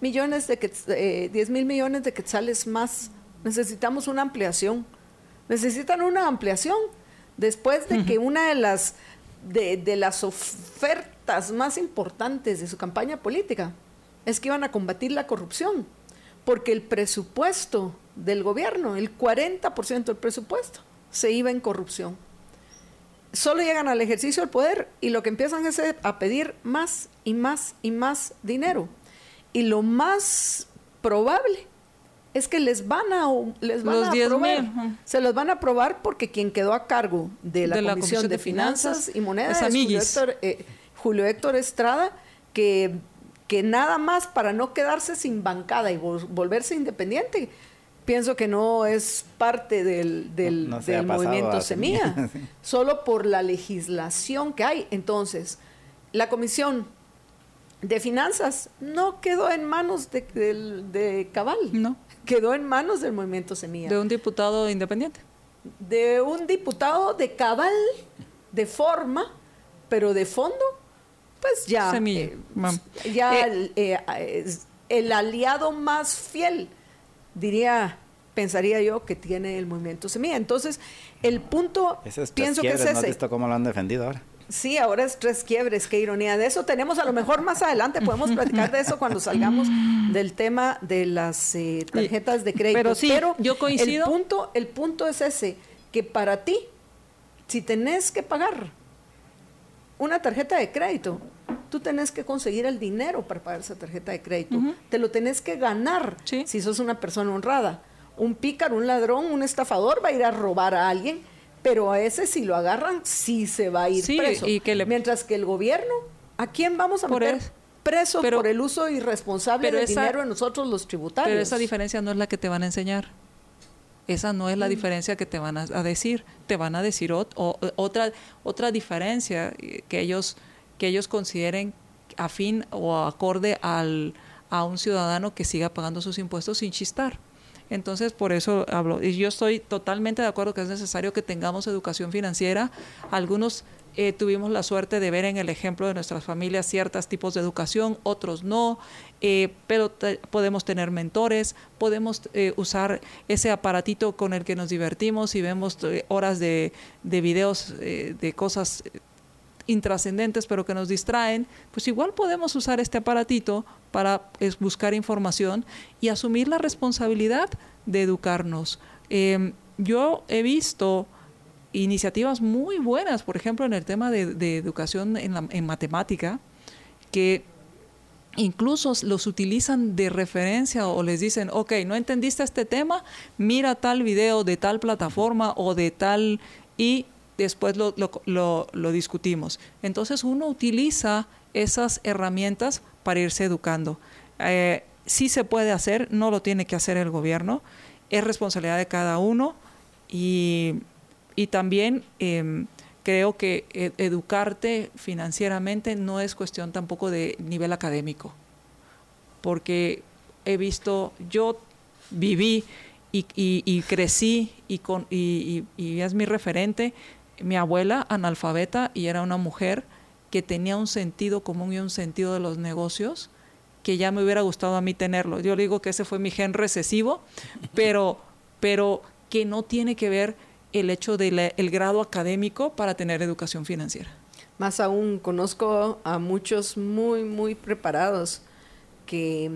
millones de, eh, mil millones de quetzales más Necesitamos una ampliación. Necesitan una ampliación. Después de que una de las, de, las ofertas más importantes de su campaña política es que iban a combatir la corrupción. Porque el presupuesto del gobierno, el 40% del presupuesto, se iba en corrupción. solo llegan al ejercicio del poder y lo que empiezan es a pedir más y más y más dinero. Y lo más probable es que les van a les van a aprobar. Se los van a aprobar porque quien quedó a cargo de la, Comisión, de, Finanzas, y Monedas es, Julio Héctor, eh, Julio Héctor, Estrada, que, que nada más para no quedarse sin bancada y volverse independiente, pienso que no es parte del, del, movimiento Semilla, [LAUGHS] solo por la legislación que hay. Entonces, la Comisión de Finanzas no quedó en manos de, de Cabal. No quedó en manos del movimiento Semilla. De un diputado independiente. De un diputado de cabal, de forma, pero de fondo, pues ya. Semilla. Eh, ya eh, eh, el aliado más fiel, diría, pensaría yo, que tiene el movimiento Semilla. Entonces, el punto, pienso que es ese. ¿No has visto cómo lo han defendido ahora? Sí, ahora es tres quiebres, qué ironía. De eso tenemos a lo mejor más adelante, podemos platicar de eso cuando salgamos del tema de las eh, tarjetas de crédito. Pero sí, yo coincido. El punto, el punto es ese, que para ti, si tenés que pagar una tarjeta de crédito, tú tenés que conseguir el dinero para pagar esa tarjeta de crédito. Te lo tenés que ganar si sos una persona honrada. Un pícaro, un ladrón, un estafador va a ir a robar a alguien pero a ese si lo agarran, sí se va a ir preso. Mientras que el gobierno, ¿a quién vamos a meter preso por el uso irresponsable del dinero de nosotros los tributarios? Pero esa diferencia no es la que te van a enseñar. Esa no es la mm. diferencia que te van a, decir. Te van a decir otra, otra diferencia que ellos, que ellos consideren afín o acorde al, a un ciudadano que siga pagando sus impuestos sin chistar. Entonces, por eso hablo. Y yo estoy totalmente de acuerdo que es necesario que tengamos educación financiera. Algunos eh, tuvimos la suerte de ver en el ejemplo de nuestras familias ciertos tipos de educación, otros no, eh, pero podemos tener mentores, podemos eh, usar ese aparatito con el que nos divertimos y vemos horas de, de videos de cosas intrascendentes pero que nos distraen, pues igual podemos usar este aparatito para buscar información y asumir la responsabilidad de educarnos. Em, yo he visto iniciativas muy buenas, por ejemplo, en el tema de, educación en, en matemática, que incluso los utilizan de referencia o les dicen, ok, no entendiste este tema, mira tal video de tal plataforma o de tal y después lo, lo, discutimos. Entonces uno utiliza esas herramientas para irse educando. Eh, sí se puede hacer, no lo tiene que hacer el gobierno, es responsabilidad de cada uno y, también em, creo que e, educarte financieramente no es cuestión tampoco de nivel académico, porque he visto, yo viví y, crecí y, con, y, es mi referente mi abuela analfabeta y era una mujer que tenía un sentido común y un sentido de los negocios que ya me hubiera gustado a mí tenerlo. Yo digo que ese fue mi gen recesivo, [LAUGHS] pero, pero que no tiene que ver el hecho del grado académico para tener educación financiera. Más aún, conozco a muchos muy, muy preparados que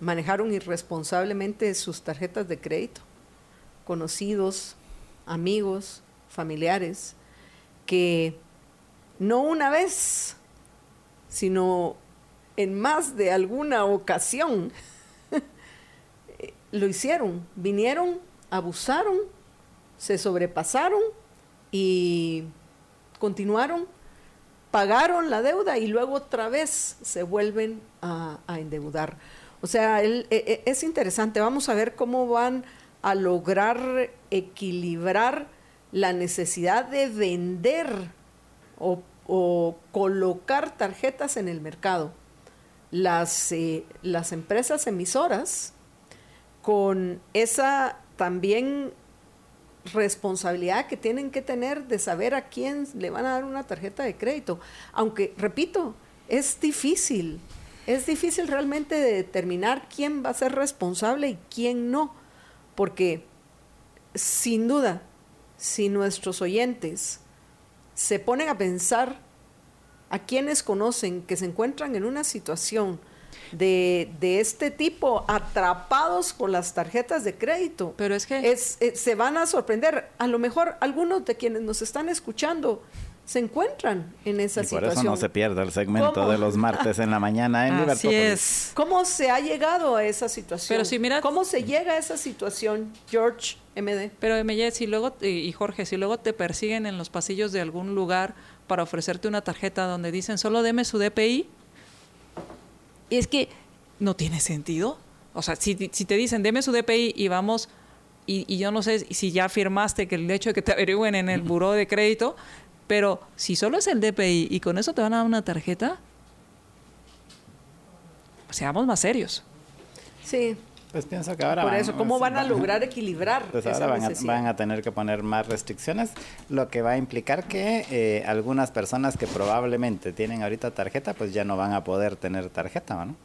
manejaron irresponsablemente sus tarjetas de crédito, conocidos, amigos, familiares, que no una vez, sino en más de alguna ocasión [LAUGHS] lo hicieron, vinieron, abusaron, se sobrepasaron y continuaron, pagaron la deuda y luego otra vez se vuelven a, endeudar. O sea, e, e, es interesante, vamos a ver cómo van a lograr equilibrar la necesidad de vender o, colocar tarjetas en el mercado. Las, eh, las empresas emisoras con esa también responsabilidad que tienen que tener de saber a quién le van a dar una tarjeta de crédito. Aunque, repito, es difícil, es difícil realmente de determinar quién va a ser responsable y quién no, porque sin duda si nuestros oyentes se ponen a pensar a quienes conocen que se encuentran en una situación de, de, este tipo atrapados con las tarjetas de crédito. Pero es que... Es, eh, se van a sorprender. A lo mejor algunos de quienes nos están escuchando se encuentran en esa y por situación. eso no se pierde el segmento de los martes en la mañana en [LAUGHS] Así es. ¿Cómo se ha llegado a esa situación? Pero si mira, ¿Cómo se llega a esa situación, George MD? Pero MJ, si luego, y Jorge, si luego te persiguen en los pasillos de algún lugar para ofrecerte una tarjeta donde dicen solo deme su DPI, es que no tiene sentido. O sea, si, si te dicen deme su DPI y vamos, y, yo no sé si ya firmaste que el hecho de que te averigüen en el buró de crédito, pero si solo es el DPI y con eso te van a dar una tarjeta, seamos más serios. Sí. Pues pienso que ahora. Por van, eso, ¿cómo van a lograr equilibrar? Pues ahora van a, van a, tener que poner más restricciones, lo que va a implicar que eh, algunas personas que probablemente tienen ahorita tarjeta, pues ya no van a poder tener tarjeta, ¿no?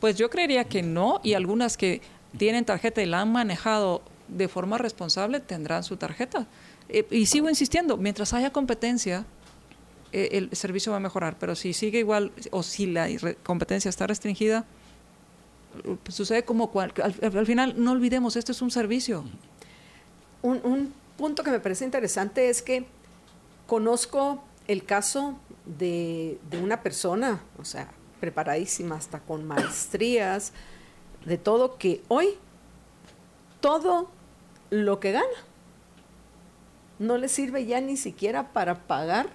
Pues yo creería que no, y algunas que tienen tarjeta y la han manejado de forma responsable tendrán su tarjeta. Eh, y sigo insistiendo, mientras haya competencia, eh, el servicio va a mejorar, pero si sigue igual o si la competencia está restringida, sucede como cual, al, al, final no olvidemos, esto es un servicio. Un, un, punto que me parece interesante es que conozco el caso de, de una persona, o sea, preparadísima hasta con maestrías, de todo, que hoy todo lo que gana no le sirve ya ni siquiera para pagar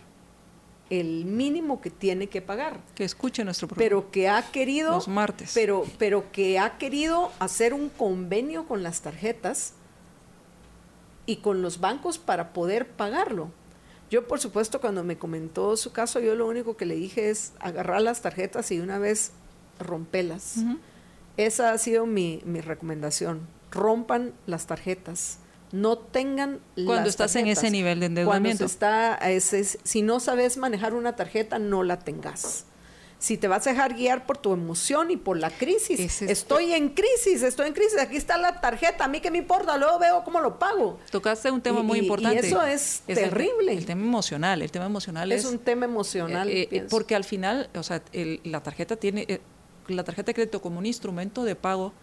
el mínimo que tiene que pagar. Que escuche nuestro programa. Pero que ha querido. Los martes. Pero, pero que ha querido hacer un convenio con las tarjetas y con los bancos para poder pagarlo. Yo, por supuesto, cuando me comentó su caso, yo lo único que le dije es agarrar las tarjetas y una vez rompelas. Uh -huh. Esa ha sido mi, mi recomendación. Rompan las tarjetas no tengan cuando estás tarjetas. en ese nivel de endeudamiento. Cuando está ese, si no sabes manejar una tarjeta, no la tengas. Si te vas a dejar guiar por tu emoción y por la crisis, es- estoy en crisis, estoy en crisis, aquí está la tarjeta, a mí qué me importa, luego veo cómo lo pago. Tocaste un tema Y- muy y- y importante. eso es terrible. El, tema emocional, el tema emocional es, Es un tema emocional. eh, eh, porque al final, o sea, el- la tarjeta tiene, eh, la tarjeta de crédito como un instrumento de pago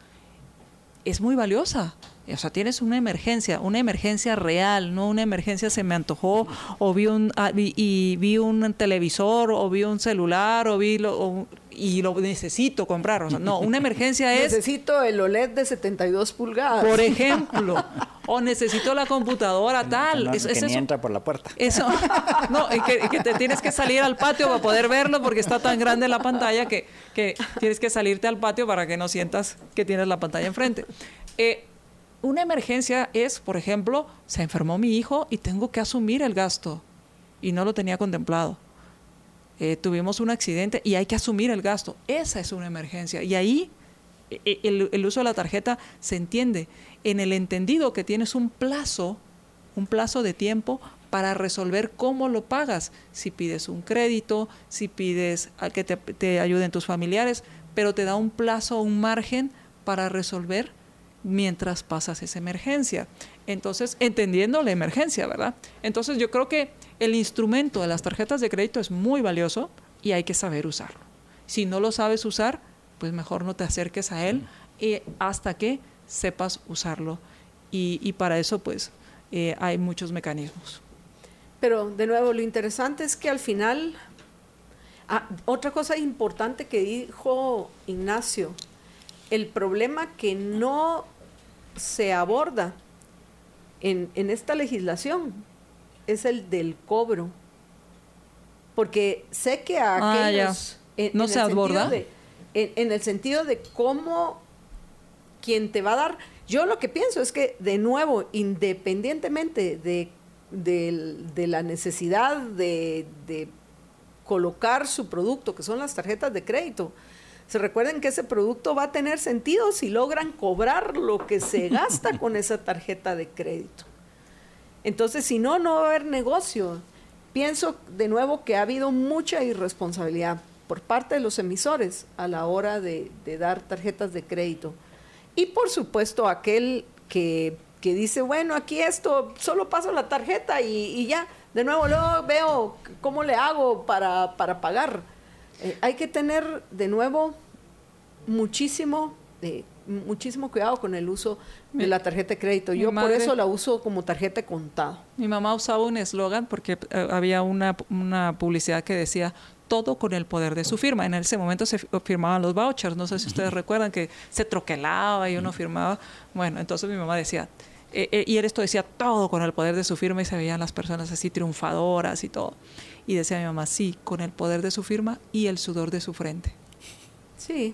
es muy valiosa. O sea, tienes una emergencia, una emergencia real, no una emergencia se me antojó o vi un ah, vi- y vi un televisor o vi un celular o vi lo, o- y lo necesito comprar. O sea, no, una emergencia es [LAUGHS] Necesito el OLED de 72 pulgadas. por ejemplo, o necesito la computadora tal. No- es, que es ni eso. entra por la puerta. Eso, [LAUGHS] no, y que, te tienes que salir al patio para poder verlo porque está tan grande la pantalla que, que tienes que salirte al patio para que no sientas que tienes la pantalla enfrente. Eh, una emergencia es, por ejemplo, se enfermó mi hijo y tengo que asumir el gasto y no lo tenía contemplado. Eh, tuvimos un accidente y hay que asumir el gasto. Esa es una emergencia. Y ahí eh, el, el uso de la tarjeta se entiende en el entendido que tienes un plazo, un plazo de tiempo para resolver cómo lo pagas. Si pides un crédito, si pides a que te, te ayuden tus familiares, pero te da un plazo, un margen para resolver mientras pasas esa emergencia. Entonces, entendiendo la emergencia, ¿verdad? Entonces, yo creo que el instrumento de las tarjetas de crédito es muy valioso y hay que saber usarlo. Si no lo sabes usar, pues mejor no te acerques a él eh, hasta que sepas usarlo. Y, y para eso, pues, eh, hay muchos mecanismos. Pero de nuevo, lo interesante es que al final, ah, otra cosa importante que dijo Ignacio, el problema que no se aborda en, en esta legislación es el del cobro. Porque sé que a Ah, aquellos... en- ¿No en se aborda? de- en, en el sentido de cómo quien te va a dar... Yo lo que pienso es que, de nuevo, independientemente de, la necesidad de, de colocar su producto, que son las tarjetas de crédito, se recuerden que ese producto va a tener sentido si logran cobrar lo que se [LAUGHS] gasta con esa tarjeta de crédito. Entonces, si no, no va a haber negocio. Pienso de nuevo que ha habido mucha irresponsabilidad por parte de los emisores a la hora de, de dar tarjetas de crédito. Y por supuesto aquel que, que dice, bueno, aquí esto, solo paso la tarjeta y, y ya, de nuevo luego veo cómo le hago para, para pagar. Eh, hay que tener de nuevo muchísimo, eh, muchísimo cuidado con el uso de la tarjeta de crédito. Yo por eso la uso como tarjeta de contado. Mi mamá usaba un eslogan porque eh, había una, una publicidad que decía todo con el poder de su firma. En ese momento se firmaban los vouchers, no sé si ustedes recuerdan que se troquelaba y uno firmaba. Bueno, entonces mi mamá decía, eh, eh, y esto decía todo con el poder de su firma y se veían las personas así triunfadoras y todo. Y decía mi mamá, sí, con el poder de su firma y el sudor de su frente. Sí,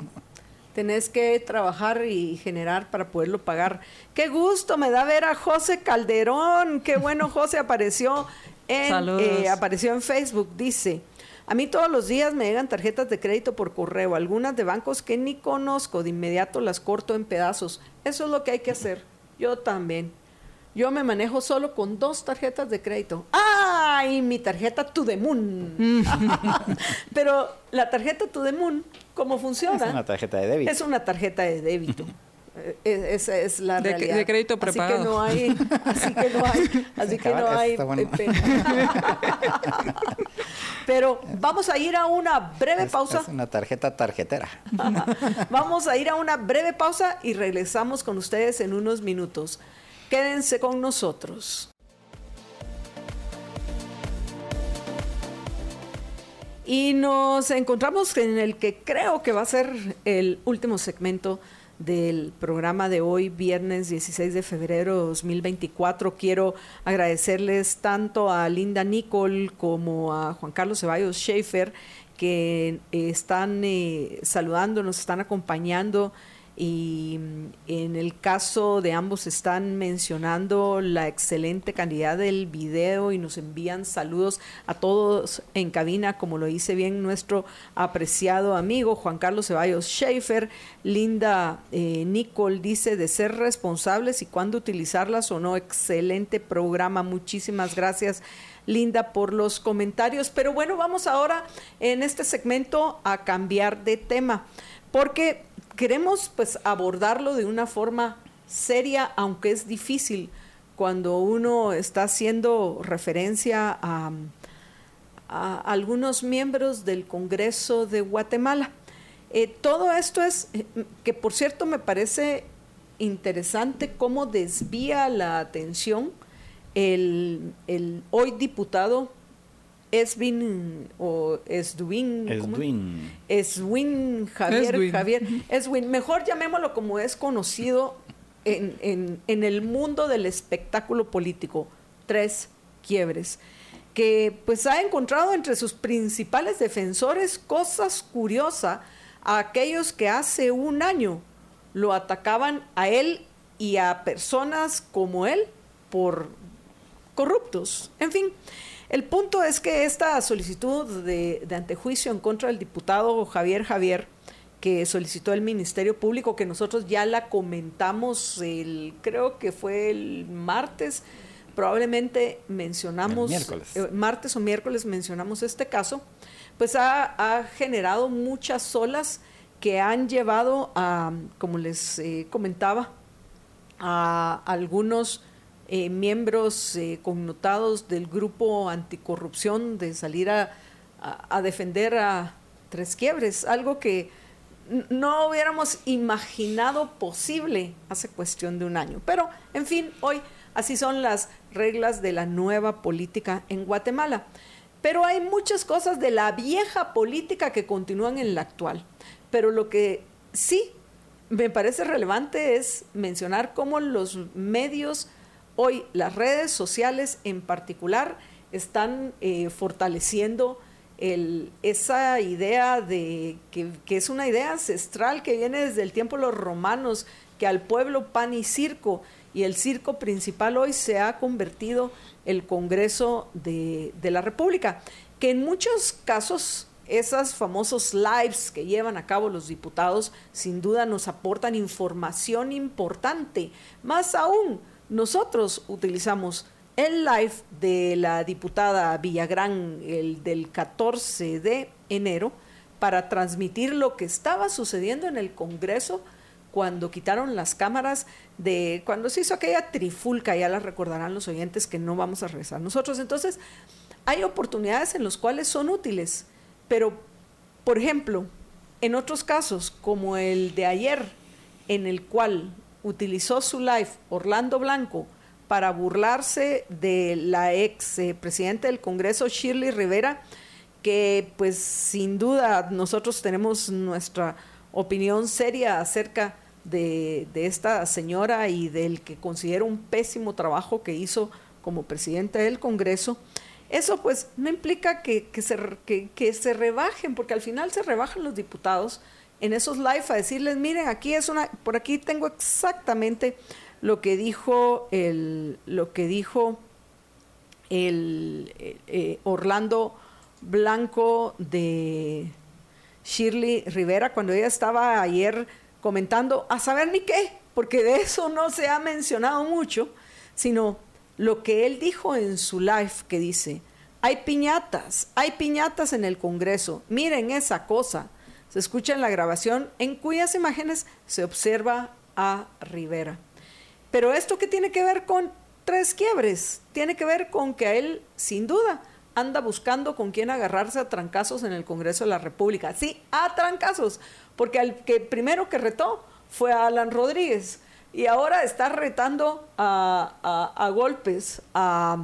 tenés que trabajar y generar para poderlo pagar. Qué gusto me da ver a José Calderón. Qué bueno, José apareció en, eh, apareció en Facebook. Dice, a mí todos los días me llegan tarjetas de crédito por correo, algunas de bancos que ni conozco, de inmediato las corto en pedazos. Eso es lo que hay que hacer. Yo también. Yo me manejo solo con dos tarjetas de crédito. ¡Ay! Mi tarjeta To The Moon. Pero la tarjeta To The Moon, ¿cómo funciona? Es una tarjeta de débito. Es una tarjeta de débito. Eh, esa es la de, realidad. De crédito preparado. Así que no hay, así que no hay, [LAUGHS] así que no hay [LAUGHS] Pero vamos a ir a una breve pausa. Es una tarjeta tarjetera. [LAUGHS] vamos a ir a una breve pausa y regresamos con ustedes en unos minutos. Quédense con nosotros. Y nos encontramos en el que creo que va a ser el último segmento del programa de hoy, viernes 16 de febrero de 2024. Quiero agradecerles tanto a Linda Nicole como a Juan Carlos Ceballos Schaefer que están eh, saludando, nos están acompañando y mm, en el caso de ambos están mencionando la excelente calidad del video y nos envían saludos a todos en cabina, como lo dice bien nuestro apreciado amigo Juan Carlos Ceballos Schaefer. Linda eh, Nicole dice de ser responsables y cuándo utilizarlas o no. Excelente programa, muchísimas gracias. Linda, por los comentarios. Pero bueno, vamos ahora en este segmento a cambiar de tema, porque queremos pues abordarlo de una forma seria, aunque es difícil cuando uno está haciendo referencia a, algunos miembros del Congreso de Guatemala. Eh, todo esto es, eh, que por cierto me parece interesante cómo desvía la atención el, el hoy diputado Eswin o Eswin. Eswin. Eswin Javier. Javier. Eswin. Mejor llamémoslo como es conocido en, el mundo del espectáculo político. Tres quiebres. Que pues ha encontrado entre sus principales defensores cosas curiosas a aquellos que hace un año lo atacaban a él y a personas como él por corruptos. En fin. El punto es que esta solicitud de, antejuicio en contra del diputado Javier Javier, que solicitó el Ministerio Público, que nosotros ya la comentamos, el, creo que fue el martes, probablemente mencionamos, eh, martes o miércoles mencionamos este caso, pues ha, generado muchas olas que han llevado a, como les eh, comentaba, a algunos eh, miembros eh, connotados del grupo anticorrupción de salir a, defender a Tres Quiebres, algo que no hubiéramos imaginado posible hace cuestión de un año. Pero, en fin, hoy así son las reglas de la nueva política en Guatemala. Pero hay muchas cosas de la vieja política que continúan en la actual. Pero lo que sí me parece relevante es mencionar cómo los medios Hoy las redes sociales en particular están eh, fortaleciendo esa idea de que, es una idea ancestral que viene desde el tiempo de los romanos, que al pueblo pan y circo, y el circo principal hoy se ha convertido el Congreso de, de la República, que en muchos casos esos famosos lives que llevan a cabo los diputados sin duda nos aportan información importante, más aún nosotros utilizamos el live de la diputada Villagrán, el del 14 de enero, para transmitir lo que estaba sucediendo en el Congreso cuando quitaron las cámaras de cuando se hizo aquella trifulca, ya la recordarán los oyentes que no vamos a regresar nosotros. Entonces, hay oportunidades en las cuales son útiles, pero, por ejemplo, En otros casos, como el de ayer, en el cual utilizó su live Orlando Blanco para burlarse de la ex presidenta del Congreso, Shirley Rivera, que pues sin duda nosotros tenemos nuestra opinión seria acerca de, esta señora y del que considero un pésimo trabajo que hizo como presidenta del Congreso, eso pues no implica que, se, que, se rebajen, porque al final se rebajan los diputados en esos live a decirles, miren, aquí es una, por aquí tengo exactamente lo que dijo el, lo que dijo el eh, eh, Orlando Blanco de Shirley Rivera cuando ella estaba ayer comentando, a saber ni qué, porque de eso no se ha mencionado mucho, sino lo que él dijo en su live que dice, hay piñatas, hay piñatas en el Congreso, miren esa cosa. Se escucha en la grabación en cuyas imágenes se observa a Rivera. Pero esto que tiene que ver con tres quiebres, tiene que ver con que a él, sin duda, anda buscando con quién agarrarse a trancazos en el Congreso de la República. Sí, a trancazos, porque el que primero que retó fue a Alan Rodríguez y ahora está retando a, golpes a,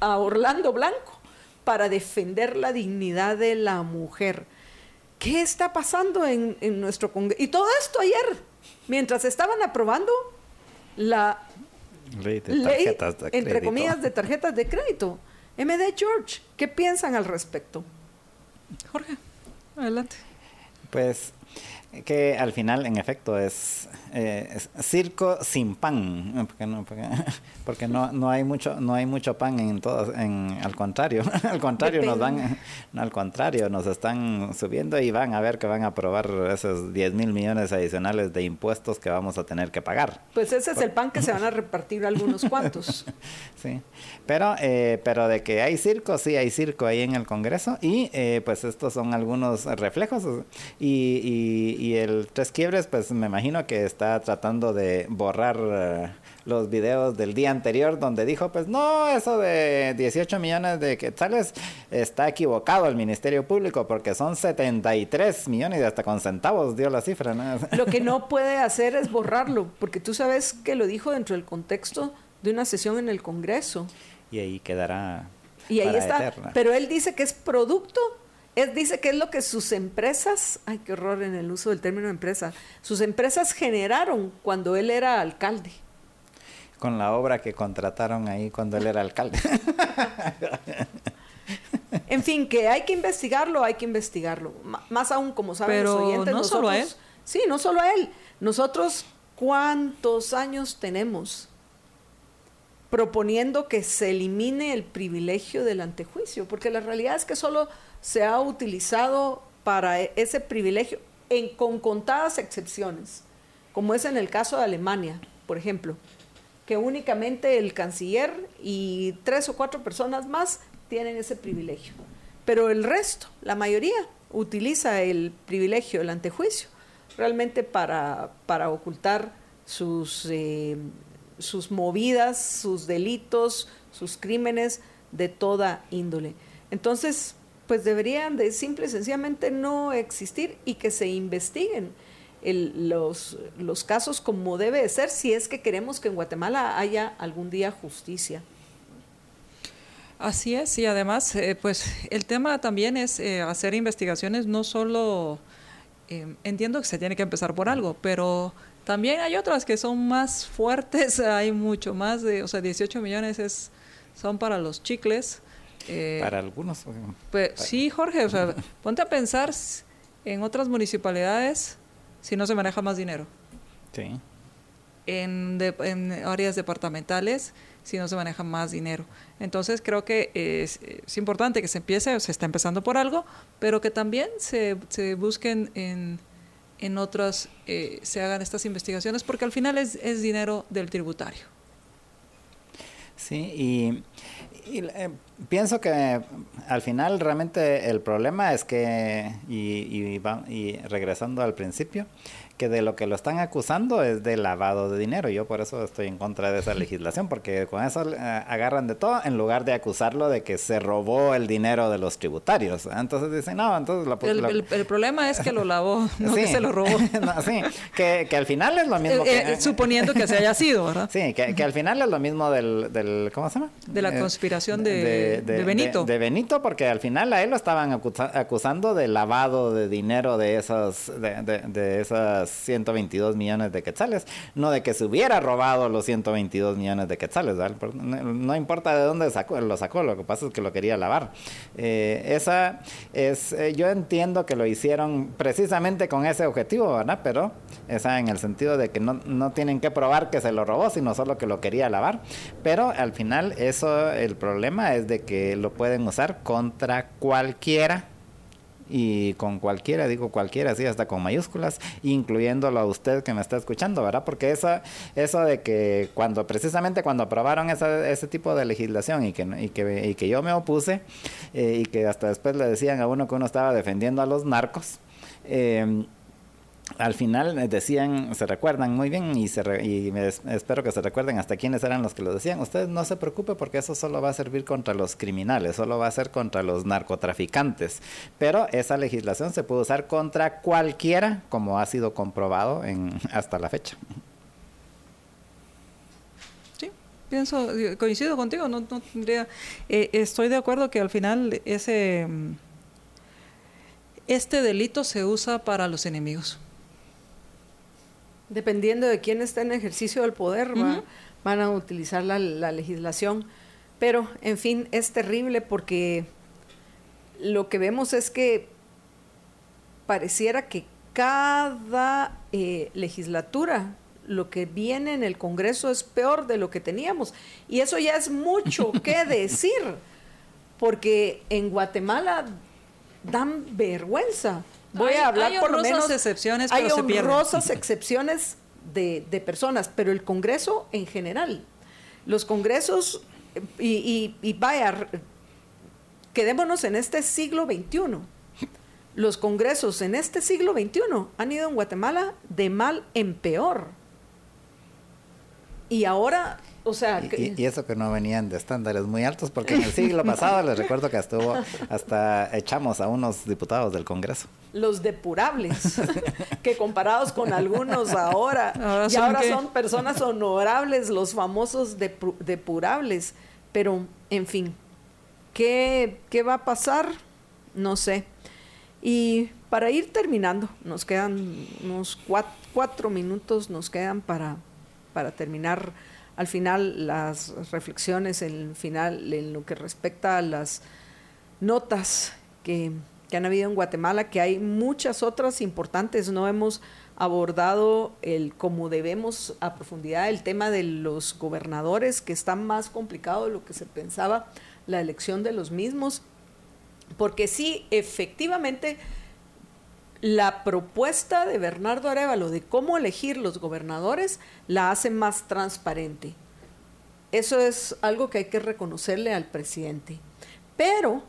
Orlando Blanco para defender la dignidad de la mujer. ¿Qué está pasando en, nuestro Congreso? Y todo esto ayer, mientras estaban aprobando la ley, de tarjetas entre comillas, de tarjetas de crédito. MD George, ¿qué piensan al respecto? Jorge, adelante. Pues que al final, en efecto, es, eh, circo sin pan, porque no, [LAUGHS] porque, no, no, hay mucho, no hay mucho pan en todo, en, al contrario, [LAUGHS] al contrario nos van, al contrario nos están subiendo y van a ver que van a aprobar esos 10 mil millones adicionales de impuestos que vamos a tener que pagar. Pues ese es el pan que se van a [LAUGHS] repartir algunos cuantos. sí, pero, eh, pero de que hay circo, sí hay circo ahí en el Congreso y eh, pues estos son algunos reflejos y y el Tres Quiebres, pues me imagino que está tratando de borrar eh, los videos del día anterior donde dijo, pues no, eso de 18 millones de quetzales está equivocado el Ministerio Público porque son 73 millones y hasta con centavos dio la cifra. [LAUGHS] Lo que no puede hacer es borrarlo, porque tú sabes que lo dijo dentro del contexto de una sesión en el Congreso. Y ahí quedará. Y ahí está. Pero él dice que es producto dice que es lo que sus empresas, ay, qué horror en el uso del término empresa, sus empresas generaron cuando él era alcalde. Con la obra que contrataron ahí cuando él era alcalde. [LAUGHS] en fin, que hay que investigarlo, hay que investigarlo. más aún, como saben los oyentes, no solo a él. Sí, no solo a él. Nosotros, ¿cuántos años tenemos proponiendo que se elimine el privilegio del antejuicio? Porque la realidad es que solo se ha utilizado para e-, ese privilegio en, con contadas excepciones, como es en el caso de Alemania, por ejemplo, que únicamente el canciller y tres o cuatro personas más tienen ese privilegio. Pero el resto, la mayoría, utiliza el privilegio, el antejuicio, realmente para, para ocultar sus, eh, sus movidas, sus delitos, sus crímenes de toda índole. Entonces, pues deberían de simple y sencillamente no existir y que se investiguen los, los casos como debe de ser si es que queremos que en Guatemala haya algún día justicia. Así es, y además, eh, pues el tema también es eh, hacer investigaciones, no solo, eh, entiendo que se tiene que empezar por algo, pero también hay otras que son más fuertes, [LAUGHS] hay mucho más de, o sea, 18 millones es, son para los chicles, eh, para algunos. Pues, Sí, Jorge, o sea, [LAUGHS] ponte a pensar en otras municipalidades si no se maneja más dinero. Sí. En, en áreas departamentales si no se maneja más dinero. Entonces creo que es, es, importante que se empiece, se está empezando por algo, pero que también se, se busquen en, en otras, eh, se hagan estas investigaciones, porque al final es, es dinero del tributario. Sí, y y, eh, pienso que al final realmente el problema es que, y, y regresando al principio, que de lo que lo están acusando es de lavado de dinero. Yo por eso estoy en contra de esa legislación, porque con eso eh, agarran de todo en lugar de acusarlo de que se robó el dinero de los tributarios. Entonces dicen, no, entonces lo, el, el, problema es que lo lavó, [LAUGHS] no que se lo robó. [LAUGHS] sí, que, que, al final es lo mismo. Eh, que, suponiendo que se haya sido, ¿verdad? [LAUGHS] Sí, que, que al final es lo mismo del, del ¿cómo se llama? De la conspiración de, de, Benito. De, Benito, porque al final a él lo estaban acusando de lavado de dinero de esos, de, de, esas 122 millones de quetzales, no de que se hubiera robado los 122 millones de quetzales, no, importa de dónde sacó, lo sacó, lo que pasa es que lo quería lavar. Eh, esa es, eh, yo entiendo que lo hicieron precisamente con ese objetivo, ¿verdad? Pero esa en el sentido de que no, no tienen que probar que se lo robó, sino solo que lo quería lavar. Pero al final eso, el problema es de que lo pueden usar contra cualquiera y con cualquiera, digo cualquiera, sí, hasta con mayúsculas, incluyéndolo a usted que me está escuchando, ¿verdad? Porque eso, eso de que cuando, precisamente cuando aprobaron esa, ese tipo de legislación y que, y que, y que yo me opuse eh, y que hasta después le decían a uno que uno estaba defendiendo a los narcos, eh, al final decían, se recuerdan muy bien y, se y espero que se recuerden hasta quiénes eran los que lo decían. Usted no se preocupe porque eso solo va a servir contra los criminales, solo va a ser contra los narcotraficantes. Pero esa legislación se puede usar contra cualquiera, como ha sido comprobado en, hasta la fecha. Sí, pienso, coincido contigo, no, tendría, eh, estoy de acuerdo que al final ese, este delito se usa para los enemigos dependiendo de quién está en ejercicio del poder, van a utilizar la, legislación. Pero, en fin, es terrible porque lo que vemos es que pareciera que cada eh, legislatura lo que viene en el Congreso es peor de lo que teníamos. Y eso ya es mucho [LAUGHS] que decir, porque en Guatemala dan vergüenza. Voy a hablar por lo menos. excepciones, hay honrosas excepciones de, de, personas, pero el Congreso en general. Los congresos, y, y, vaya, quedémonos en este siglo XXI. Los congresos en este siglo XXI han ido en Guatemala de mal en peor. Y ahora o sea, y, eso que no venían de estándares muy altos, porque en el siglo [LAUGHS] pasado les recuerdo que estuvo hasta echamos a unos diputados del Congreso. Los depurables, [LAUGHS] que comparados con algunos ahora, [LAUGHS] y ahora son personas honorables, los famosos depurables. Pero, en fin, ¿qué, ¿qué va a pasar? No sé. Y para ir terminando, nos quedan unos cuatro, minutos, nos quedan para, para terminar al final las reflexiones, en, final, en lo que respecta a las notas que, han habido en Guatemala, que hay muchas otras importantes. No hemos abordado el como debemos a profundidad el tema de los gobernadores, que está más complicado de lo que se pensaba la elección de los mismos, porque sí, efectivamente, la propuesta de Bernardo Arevalo de cómo elegir los gobernadores la hace más transparente. Eso es algo que hay que reconocerle al presidente. Pero,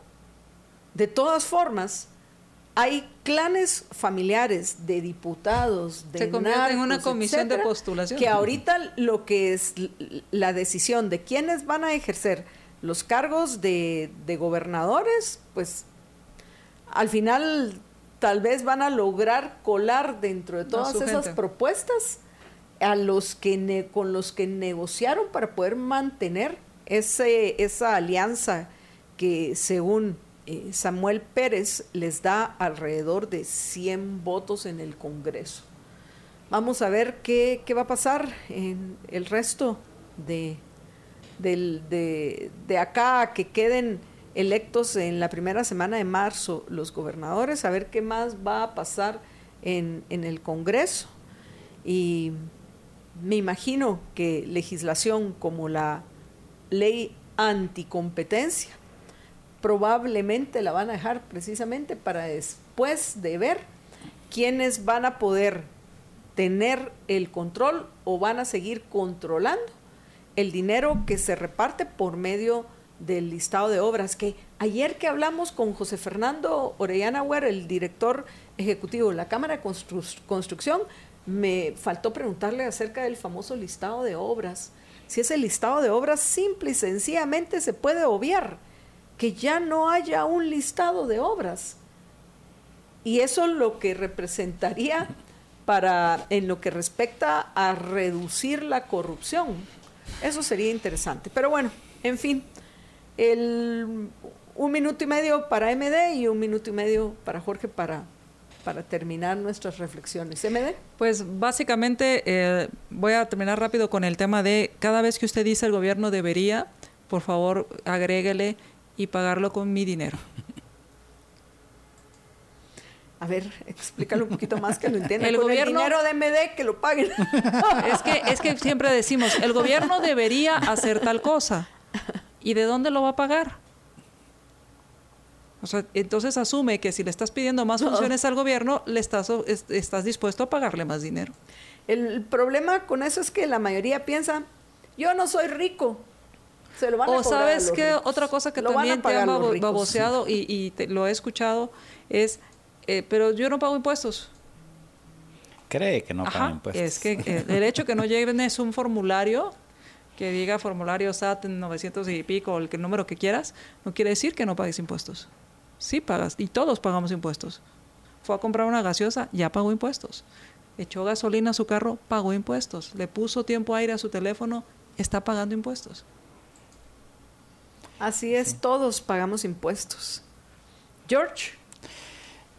de todas formas, hay clanes familiares de diputados, de Se convierte en una comisión de postulación. Que ahorita lo que es la decisión de quiénes van a ejercer los cargos de, de gobernadores, pues al final tal vez van a lograr colar dentro de todas esas propuestas a los que con los que negociaron para poder mantener ese, esa alianza que según eh, Samuel Pérez les da alrededor de 100 votos en el Congreso. Vamos a ver qué, qué va a pasar en el resto de, de, de acá que queden electos en la primera semana de marzo los gobernadores, a ver qué más va a pasar en, en el Congreso. Y me imagino que legislación como la ley anticompetencia probablemente la van a dejar precisamente para después de ver quiénes van a poder tener el control o van a seguir controlando el dinero que se reparte por medio de del listado de obras, que ayer que hablamos con José Fernando Orellana Huer, el director ejecutivo de la Cámara de Construcción, me faltó preguntarle acerca del famoso listado de obras. Si ese listado de obras simple y sencillamente se puede obviar, que ya no haya un listado de obras. Y eso lo que representaría para en lo que respecta a reducir la corrupción. Eso sería interesante. Pero bueno, en fin, el, un minuto y medio para MD y un minuto y medio para Jorge para para terminar nuestras reflexiones. ¿MD? Pues básicamente eh, voy a terminar rápido con el tema de cada vez que usted dice el gobierno debería, por favor agréguele y pagarlo con mi dinero. A ver, explícalo un poquito más que lo entienda. El gobierno, el dinero de MD que lo paguen. [LAUGHS] Es que es que siempre decimos, el gobierno debería hacer tal cosa. ¿Y de dónde lo va a pagar? O sea, entonces asume que si le estás pidiendo más funciones al gobierno, le estás, estás dispuesto a pagarle más dinero. El problema con eso es que la mayoría piensa, yo no soy rico. Se lo van a o sabes que otra cosa que también te han baboseado y, y lo he escuchado es, eh, pero yo no pago impuestos. Cree que no paga impuestos. Es que eh, el hecho que no lleguen es un formulario que diga formulario SAT 900 y pico, el, el número que quieras, no quiere decir que no pagues impuestos. Sí pagas, y todos pagamos impuestos. Fue a comprar una gaseosa, ya pagó impuestos. Echó gasolina a su carro, pagó impuestos. Le puso tiempo aire a su teléfono, está pagando impuestos. Así es, todos pagamos impuestos. George.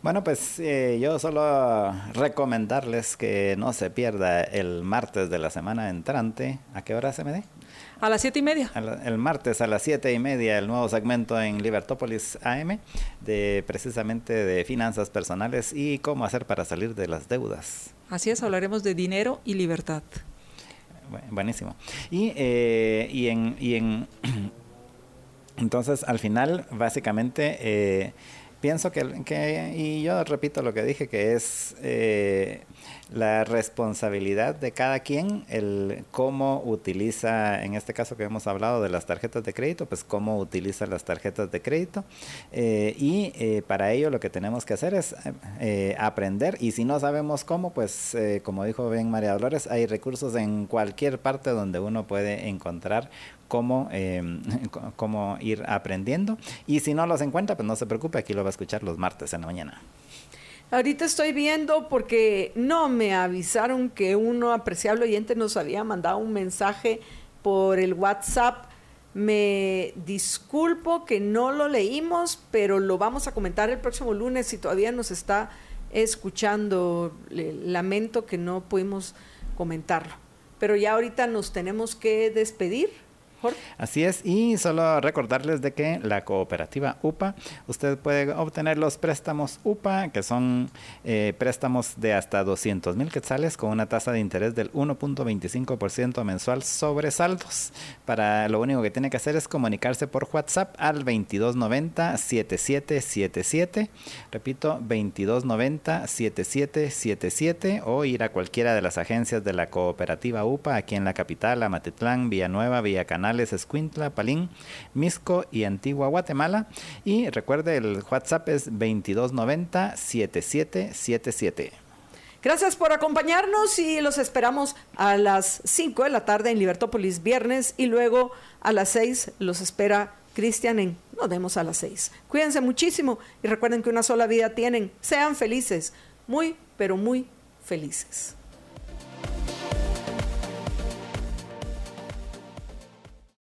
Bueno, pues eh, yo solo recomendarles que no se pierda el martes de la semana entrante. ¿A qué hora se me dé? A las siete y media. El martes a las siete y media el nuevo segmento en Libertópolis AM de precisamente de finanzas personales y cómo hacer para salir de las deudas. Así es, hablaremos de dinero y libertad. Buenísimo. Y, eh, y en, y en [CLEARS THROAT] entonces al final básicamente eh, pienso que, que, y yo repito lo que dije, que es eh, la responsabilidad de cada quien, el cómo utiliza, en este caso que hemos hablado de las tarjetas de crédito, pues cómo utiliza las tarjetas de crédito. Eh, y eh, para ello lo que tenemos que hacer es eh, aprender y si no sabemos cómo, pues como dijo bien María Dolores, hay recursos en cualquier parte donde uno puede encontrar cómo, [LAUGHS] cómo ir aprendiendo. Y si no los encuentra, pues no se preocupe, aquí lo va a escuchar los martes en la mañana. Ahorita estoy viendo porque no me avisaron que uno apreciable oyente nos había mandado un mensaje por el WhatsApp. Me disculpo que no lo leímos, pero lo vamos a comentar el próximo lunes si todavía nos está escuchando. lamento que no pudimos comentarlo. Pero ya ahorita nos tenemos que despedir. Así es, y solo recordarles de que la cooperativa UPA, usted puede obtener los préstamos UPA, que son eh, préstamos de hasta 200 mil quetzales con una tasa de interés del 1.25% mensual sobre saldos. Para lo único que tiene que hacer es comunicarse por WhatsApp al 2290 7777. Repito, 2290 7777 o ir a cualquiera de las agencias de la cooperativa UPA aquí en la capital, Amatitlán, Villanueva, Escuintla, Palín, Misco y Antigua Guatemala. Y recuerde, el WhatsApp es 2290 7777. Gracias por acompañarnos y los esperamos a las 5 de la tarde en Libertópolis viernes y luego a las 6 los espera Cristian en Nos vemos a las 6. Cuídense muchísimo y recuerden que una sola vida tienen. Sean felices, muy, pero muy felices.